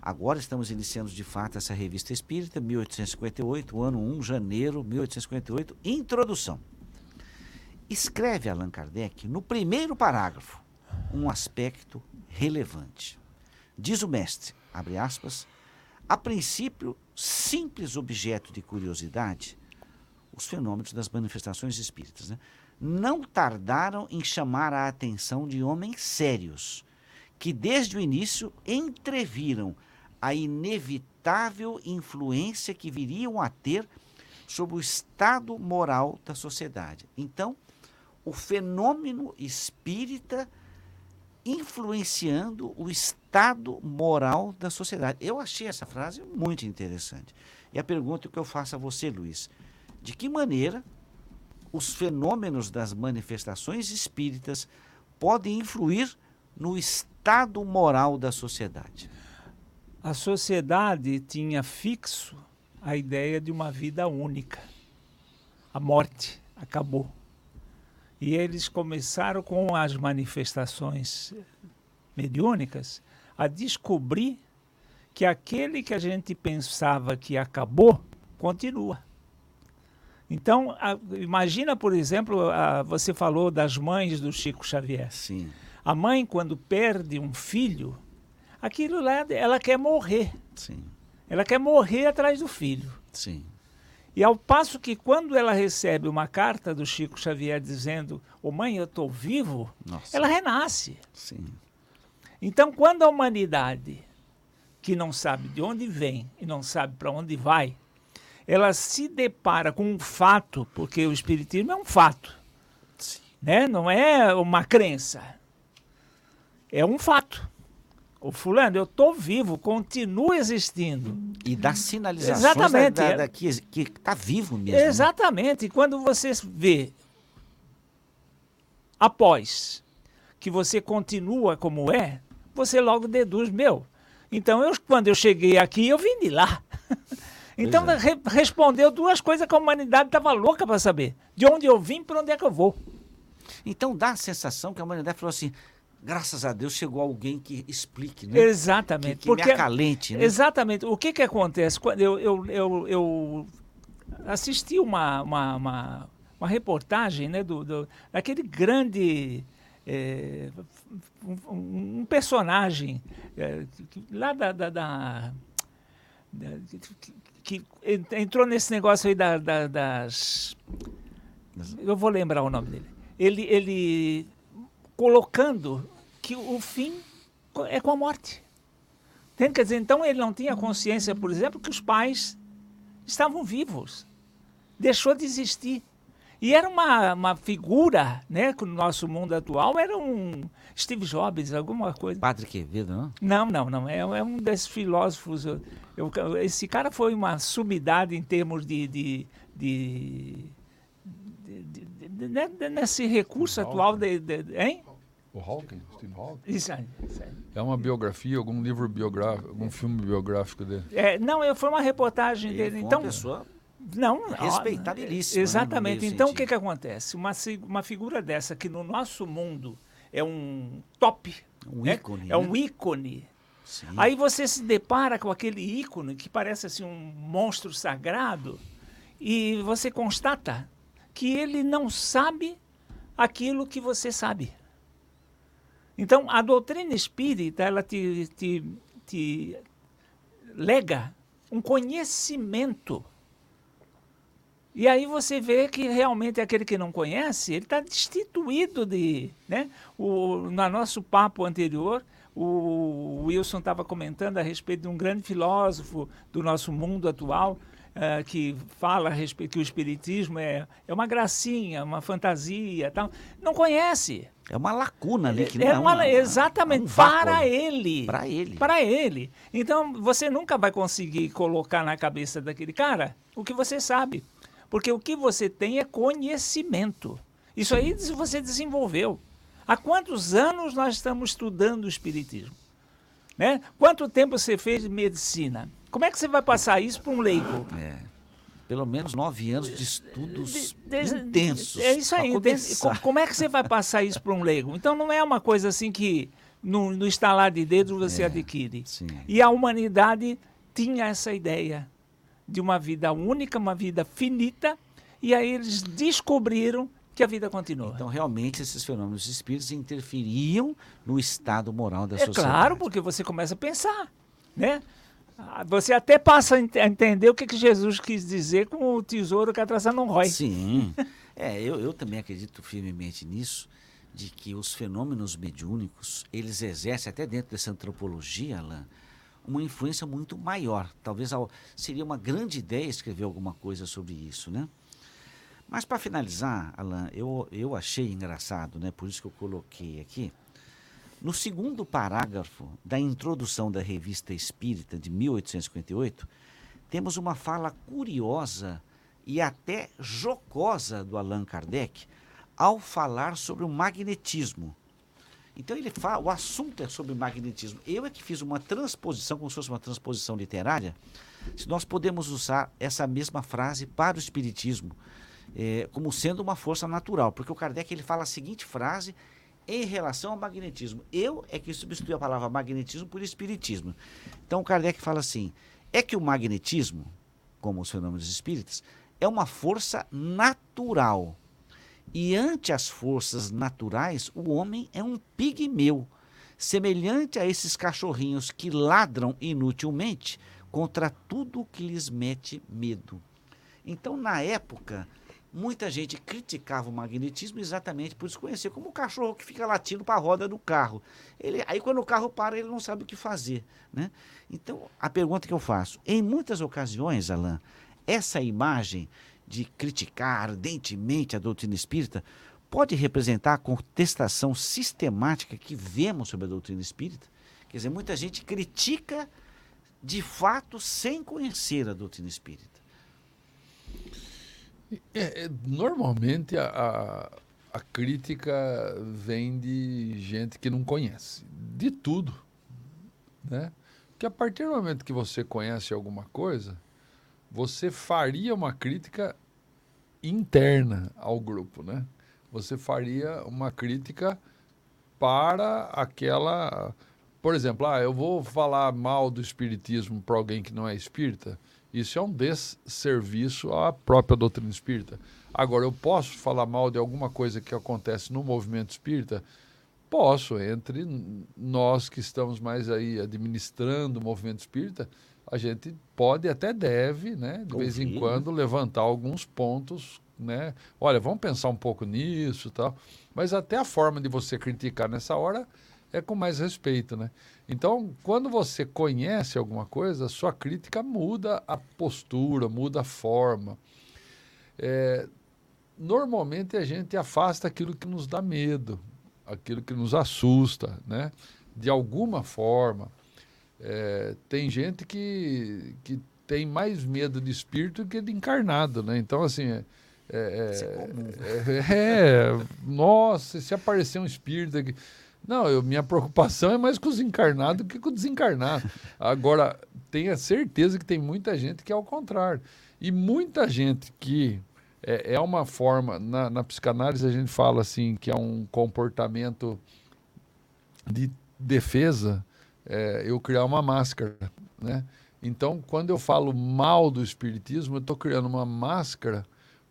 Speaker 1: Agora estamos iniciando de fato essa revista espírita, 1858, ano 1, janeiro 1858, introdução. Escreve Allan Kardec no primeiro parágrafo um aspecto relevante. Diz o mestre, abre aspas, a princípio, simples objeto de curiosidade, os fenômenos das manifestações espíritas, né? não tardaram em chamar a atenção de homens sérios, que desde o início entreviram a inevitável influência que viriam a ter sobre o estado moral da sociedade. Então, o fenômeno espírita influenciando o estado moral da sociedade. Eu achei essa frase muito interessante. E a pergunta que eu faço a você, Luiz, de que maneira os fenômenos das manifestações espíritas podem influir no estado moral da sociedade?
Speaker 2: A sociedade tinha fixo a ideia de uma vida única. A morte acabou. E eles começaram com as manifestações mediúnicas a descobrir que aquele que a gente pensava que acabou continua. Então, a, imagina, por exemplo, a, você falou das mães do Chico Xavier.
Speaker 1: Sim.
Speaker 2: A mãe, quando perde um filho, aquilo lá, ela quer morrer.
Speaker 1: Sim.
Speaker 2: Ela quer morrer atrás do filho.
Speaker 1: Sim.
Speaker 2: E ao passo que quando ela recebe uma carta do Chico Xavier dizendo, ô oh, mãe, eu estou vivo,
Speaker 1: Nossa.
Speaker 2: ela renasce.
Speaker 1: Sim.
Speaker 2: Então, quando a humanidade, que não sabe de onde vem e não sabe para onde vai, ela se depara com um fato, porque o Espiritismo é um fato,
Speaker 1: Sim.
Speaker 2: né? não é uma crença, é um fato. O fulano, eu estou vivo, continuo existindo.
Speaker 1: E dá sinalizações
Speaker 2: Exatamente.
Speaker 1: Da, da, da, que está vivo mesmo. né?
Speaker 2: Exatamente. E quando você vê, após que você continua como é, você logo deduz, meu. Então, eu, quando eu cheguei aqui, eu vim de lá. então,
Speaker 1: é.
Speaker 2: re respondeu duas coisas que a humanidade estava louca para saber. De onde eu vim, para onde é que eu vou.
Speaker 1: Então, dá a sensação que a humanidade falou assim, graças a Deus chegou alguém que explique, né?
Speaker 2: Exatamente.
Speaker 1: Que, que
Speaker 2: porque,
Speaker 1: me acalente, né?
Speaker 2: Exatamente. O que que acontece? Quando eu, eu, eu, eu assisti uma, uma, uma, uma reportagem né, do, do, daquele grande... É, um, um, personagem é, lá da, da, da, da que, entrou nesse negócio aí da, das... Eu vou lembrar o nome dele. Ele, ele colocando que o fim é com a morte. Tem, quer dizer, então ele não tinha consciência, por exemplo, que os pais estavam vivos. Deixou de existir. E era uma, uma figura, né, que no nosso mundo atual era um Steve Jobs, alguma coisa.
Speaker 1: Padre Quevedo, não?
Speaker 2: Não, não, não. É, é um desses filósofos. Eu, eu, esse cara foi uma sumidade em termos de, de, de nesse recurso atual de, de, de, hein?
Speaker 3: O Hawking, Steve Hawking.
Speaker 2: Isso aí, isso aí.
Speaker 3: É uma biografia, algum livro biográfico, algum filme biográfico dele?
Speaker 2: É, não, foi uma reportagem
Speaker 1: Ele
Speaker 2: dele. então,
Speaker 1: uma pessoa
Speaker 2: não,
Speaker 1: respeitabilíssima.
Speaker 2: Exatamente.
Speaker 1: Né,
Speaker 2: então, o que, que acontece? Uma, uma figura dessa que no nosso mundo é um top,
Speaker 1: um
Speaker 2: né?
Speaker 1: ícone.
Speaker 2: é um
Speaker 1: né?
Speaker 2: ícone.
Speaker 1: Sim.
Speaker 2: Aí você se depara com aquele ícone que parece assim um monstro sagrado e você constata que ele não sabe aquilo que você sabe. Então, a doutrina espírita, ela te, te, te lega um conhecimento E aí você vê que realmente aquele que não conhece, ele está destituído de. Né? O, no nosso papo anterior, o Wilson estava comentando a respeito de um grande filósofo do nosso mundo atual, uh, que fala a respeito que o espiritismo é, é uma gracinha, uma fantasia, tal. Não conhece.
Speaker 1: É uma lacuna ali que
Speaker 2: é,
Speaker 1: não
Speaker 2: uma,
Speaker 1: é uma,
Speaker 2: exatamente
Speaker 1: é um
Speaker 2: para ele.
Speaker 1: Para ele.
Speaker 2: Para ele. Então você nunca vai conseguir colocar na cabeça daquele cara o que você sabe, porque o que você tem é conhecimento. Isso aí você desenvolveu. Há quantos anos nós estamos estudando o espiritismo? Né? Quanto tempo você fez medicina? Como é que você vai passar isso para um leigo?
Speaker 1: É. Pelo menos nove anos de estudos
Speaker 2: De- de-
Speaker 1: intensos.
Speaker 2: É isso aí.
Speaker 1: começar.
Speaker 2: Como é que você vai passar isso para um leigo? Então não é uma coisa assim que no, no estalar de dedos você
Speaker 1: É,
Speaker 2: adquire.
Speaker 1: Sim.
Speaker 2: E a humanidade tinha essa ideia de uma vida única, uma vida finita, e aí eles descobriram que a vida continua.
Speaker 1: Então, realmente, esses fenômenos espíritos interferiam no estado moral da
Speaker 2: é
Speaker 1: sociedade.
Speaker 2: claro, porque você começa a pensar, né? Você até passa a ent- a entender o que, que Jesus quis dizer com o tesouro que atrasa não rói.
Speaker 1: Sim. É, eu, eu também acredito firmemente nisso, de que os fenômenos mediúnicos, eles exercem, até dentro dessa antropologia, Alain, uma influência muito maior. Talvez seria uma grande ideia escrever alguma coisa sobre isso, né? Mas para finalizar, Alain, eu, eu achei engraçado, né? Por isso que eu coloquei aqui. No segundo parágrafo da introdução da Revista Espírita de 1858, temos uma fala curiosa e até jocosa do Allan Kardec ao falar sobre o magnetismo. Então ele fala, o assunto é sobre magnetismo. Eu é que fiz uma transposição, como se fosse uma transposição literária, se nós podemos usar essa mesma frase para o espiritismo, eh, como sendo uma força natural, porque o Kardec ele fala a seguinte frase em relação ao magnetismo. Eu é que substitui a palavra magnetismo por espiritismo. Então o Kardec fala assim: é que o magnetismo, como os fenômenos espíritas, é uma força natural. E ante as forças naturais, o homem é um pigmeu, semelhante a esses cachorrinhos que ladram inutilmente contra tudo que lhes mete medo. Então, na época, muita gente criticava o magnetismo exatamente por desconhecer, como o cachorro que fica latindo para a roda do carro. Ele, aí, quando o carro para, ele não sabe o que fazer. Né? Então, a pergunta que eu faço: em muitas ocasiões, Alain, essa imagem de criticar ardentemente a doutrina espírita pode representar a contestação sistemática que vemos sobre a doutrina espírita? Quer dizer, muita gente critica de fato sem conhecer a doutrina espírita.
Speaker 3: É, é, normalmente a, a, a crítica vem de gente que não conhece, de tudo, né? Porque a partir do momento que você conhece alguma coisa, você faria uma crítica interna ao grupo, né? Você faria uma crítica para aquela, por exemplo, ah, eu vou falar mal do espiritismo para alguém que não é espírita. Isso é um desserviço à própria doutrina espírita. Agora, eu posso falar mal de alguma coisa que acontece no movimento espírita? Posso, entre nós que estamos mais aí administrando o movimento espírita, a gente pode até deve, né, de vez em
Speaker 1: Ouvir,
Speaker 3: quando, levantar alguns pontos, né? Olha, vamos pensar um pouco nisso tal. Mas até a forma de você criticar nessa hora é com mais respeito, né? Então, quando você conhece alguma coisa, sua crítica muda a postura, muda a forma. É, normalmente a gente afasta aquilo que nos dá medo, aquilo que nos assusta, né? De alguma forma. É, tem gente que, que tem mais medo de espírito que de encarnado, né? Então, assim, é, é,
Speaker 1: Isso é comum.
Speaker 3: é, é, nossa, se aparecer um espírito aqui. Não, eu, minha preocupação é mais com os encarnados do que com o desencarnado. Agora, tenha certeza que tem muita gente que é ao contrário. E muita gente que é, é uma forma, na, na psicanálise a gente fala assim, que é um comportamento de defesa, é, eu criar uma máscara, né? Então, quando eu falo mal do espiritismo, eu estou criando uma máscara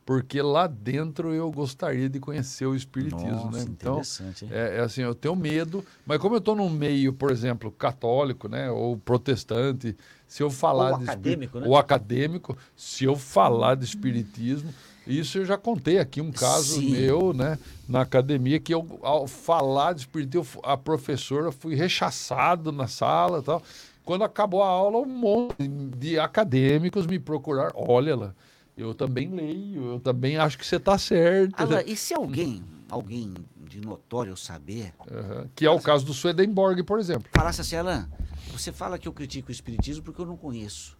Speaker 3: porque lá dentro eu gostaria de conhecer o espiritismo,
Speaker 1: Nossa,
Speaker 3: né? Então,
Speaker 1: interessante.
Speaker 3: é, é assim, eu tenho medo, mas como eu estou num meio, por exemplo, católico, né, ou protestante, se eu falar
Speaker 1: Ou
Speaker 3: de
Speaker 1: acadêmico, né?
Speaker 3: ou acadêmico, se eu falar de espiritismo, isso eu já contei aqui um caso
Speaker 1: Sim.
Speaker 3: meu, né, na academia que eu ao falar de espiritismo, eu fu- a professora fui rechaçado na sala, e tal. Quando acabou a aula, um monte de acadêmicos me procuraram. Olha lá, eu também leio, eu também acho que você está certo.
Speaker 1: Alan, e se alguém, alguém de notório saber,
Speaker 3: Aham. Que é o caso do Swedenborg, por exemplo.
Speaker 1: falasse assim, Alan, você fala que eu critico o espiritismo porque eu não conheço.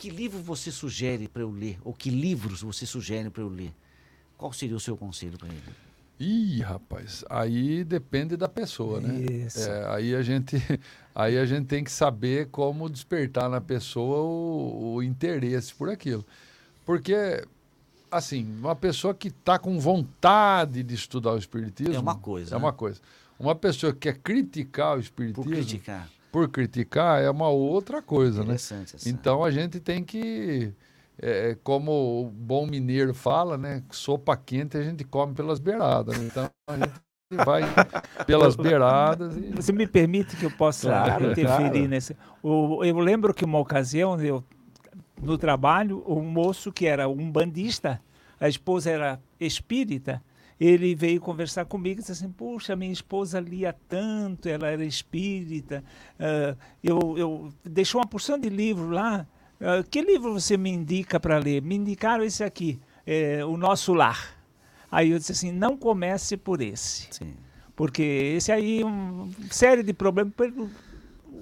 Speaker 1: Que livro você sugere para eu ler? Ou que livros você sugere para eu ler? Qual seria o seu conselho para ele?
Speaker 3: Ih, rapaz, aí depende da pessoa, né?
Speaker 2: Isso.
Speaker 3: É, aí, a gente, aí a gente tem que saber como despertar na pessoa o, o interesse por aquilo. Porque, assim, uma pessoa que está com vontade de estudar o Espiritismo...
Speaker 1: É uma coisa,
Speaker 3: É
Speaker 1: né?
Speaker 3: uma coisa. Uma pessoa que quer criticar o
Speaker 1: Por
Speaker 3: Espiritismo...
Speaker 1: criticar.
Speaker 3: Por criticar, é uma outra coisa, né?
Speaker 1: Essa.
Speaker 3: Então a gente tem que, é, como o bom mineiro fala, né? Sopa quente a gente come pelas beiradas. né? Então a gente vai pelas beiradas e.
Speaker 2: Você me permite que eu possa
Speaker 3: Claro,
Speaker 2: interferir
Speaker 3: claro.
Speaker 2: nesse? O, eu lembro que uma ocasião, eu, no trabalho, um moço que era um bandista, a esposa era espírita, ele veio conversar comigo e disse assim, puxa, minha esposa lia tanto, ela era espírita, ah, eu, eu deixou uma porção de livro lá, ah, que livro você me indica para ler? Me indicaram esse aqui, é, O Nosso Lar. Aí eu disse assim, não comece por esse.
Speaker 1: Sim.
Speaker 2: Porque esse aí, uma série de problemas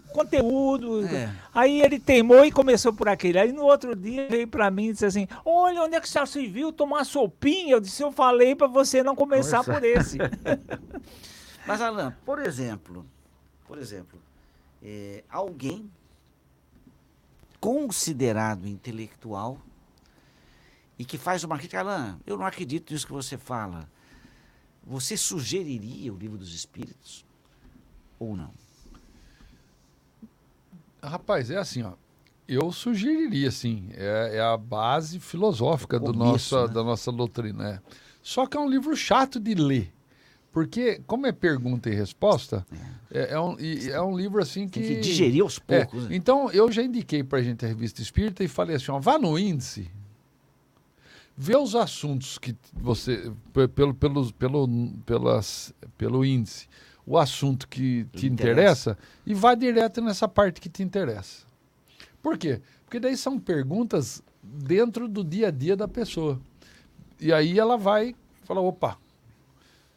Speaker 2: conteúdo.
Speaker 1: É.
Speaker 2: Aí ele teimou e começou por aquele. Aí no outro dia veio pra mim e disse assim: Olha, onde é que você se viu tomar sopinha? Eu disse: Eu falei pra você não começar
Speaker 1: Começar.
Speaker 2: por esse.
Speaker 1: Mas, Alan, por exemplo, por exemplo, é, alguém considerado intelectual e que faz uma crítica, Alan, eu não acredito nisso que você fala. Você sugeriria o livro dos espíritos? Ou não?
Speaker 3: Rapaz, é assim, ó. Eu sugeriria, sim. É, é a base filosófica do nossa,
Speaker 1: né?
Speaker 3: da nossa doutrina. é. Só que é um livro chato de ler. Porque, como é pergunta e resposta, é, é um, e é um livro assim que.
Speaker 1: Tem que digerir aos
Speaker 3: É,
Speaker 1: poucos. né?
Speaker 3: então, eu já indiquei para a gente a revista Espírita e falei assim: ó, vá no índice, vê os assuntos que você. pe- Pelo, pelo, pelo, pelas, pelo índice, o assunto que te
Speaker 1: interessa.
Speaker 3: interessa e vá direto nessa parte que te interessa. Por quê? Porque daí são perguntas dentro do dia a dia da pessoa. E aí ela vai falar: opa.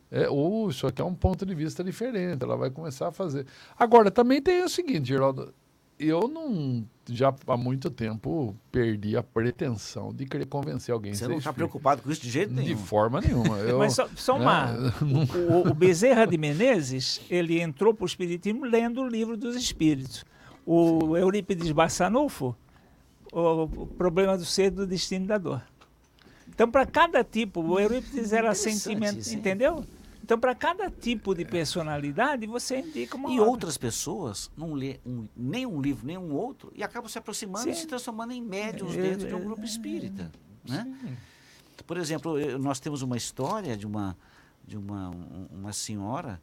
Speaker 3: É, ou isso aqui é um ponto de vista diferente, ela vai começar a fazer. Agora, também tem o seguinte, Geraldo, eu não, já há muito tempo, perdi a pretensão de querer convencer alguém. a
Speaker 1: Você
Speaker 3: ser
Speaker 1: não está preocupado com isso de jeito
Speaker 3: De
Speaker 1: nenhum.
Speaker 3: forma nenhuma. Eu,
Speaker 2: Mas só, só
Speaker 3: né,
Speaker 2: uma.
Speaker 3: não-
Speaker 2: O, o Bezerra de Menezes, ele entrou para o Espiritismo lendo o livro dos Espíritos. O Eurípides Bassanufo, o, o problema do ser, do destino e da dor. Então, para cada tipo, o Eurípides era sentimento,
Speaker 1: isso, hein?
Speaker 2: Então, para cada tipo de personalidade, você indica uma
Speaker 1: E
Speaker 2: obra.
Speaker 1: outras pessoas não lê um, nem um livro, nem um outro, e acabam se aproximando e
Speaker 2: Sim.
Speaker 1: se transformando em médiums
Speaker 2: É,
Speaker 1: dentro de um
Speaker 2: é,
Speaker 1: grupo
Speaker 2: é,
Speaker 1: espírita. Né? Por exemplo, eu- nós temos uma história de uma, de uma, um- uma senhora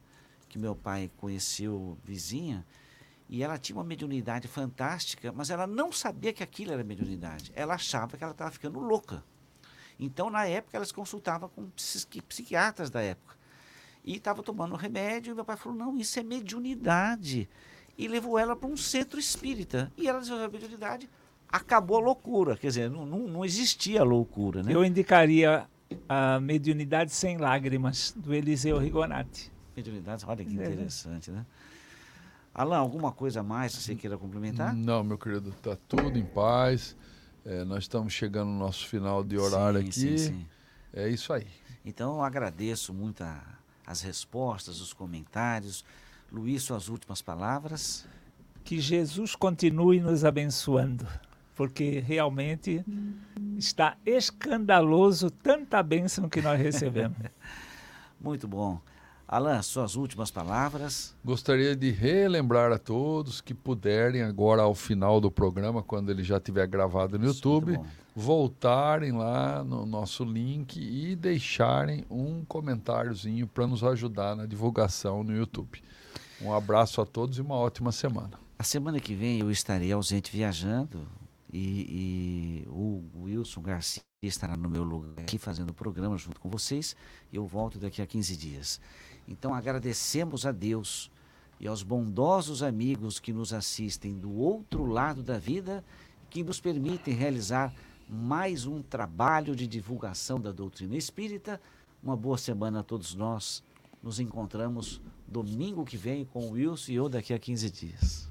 Speaker 1: que meu pai conheceu vizinha, e ela tinha uma mediunidade fantástica, mas ela não sabia que aquilo era mediunidade. Ela achava que ela estava ficando louca. Então, na época, ela se consultava com psiqui- psiquiatras da época. E estava tomando remédio, e meu pai falou: não, isso é mediunidade. E levou ela para um centro espírita. E ela desenvolveu a mediunidade, acabou a loucura. Quer dizer, não, não, não existia loucura, né?
Speaker 2: Eu indicaria a Mediunidade Sem Lágrimas, do Eliseu Rigonati.
Speaker 1: Mediunidade, olha que interessante, né? Alan, alguma coisa a mais que você queira complementar?
Speaker 3: Não, meu querido, tá tudo em paz. É, nós estamos chegando no nosso final de horário
Speaker 1: Sim,
Speaker 3: aqui.
Speaker 1: sim, sim.
Speaker 3: É isso aí.
Speaker 1: Então, eu agradeço muito a- as respostas, os comentários. Luiz, suas últimas palavras.
Speaker 2: Que Jesus continue nos abençoando, porque realmente está escandaloso tanta bênção que nós recebemos.
Speaker 1: Muito bom. Alan, suas últimas palavras.
Speaker 3: Gostaria de relembrar a todos que puderem, agora ao final do programa, quando ele já estiver gravado no YouTube, voltarem lá no nosso link e deixarem um comentáriozinho para nos ajudar na divulgação no YouTube. Um abraço a todos e uma ótima semana.
Speaker 1: A semana que vem eu estarei ausente viajando e, e o Wilson Garcia estará no meu lugar aqui fazendo o programa junto com vocês. Eu volto daqui a 15 dias. Então agradecemos a Deus e aos bondosos amigos que nos assistem do outro lado da vida, que nos permitem realizar mais um trabalho de divulgação da doutrina espírita. Uma boa semana a todos nós. Nos encontramos domingo que vem com o Wilson e eu daqui a 15 dias.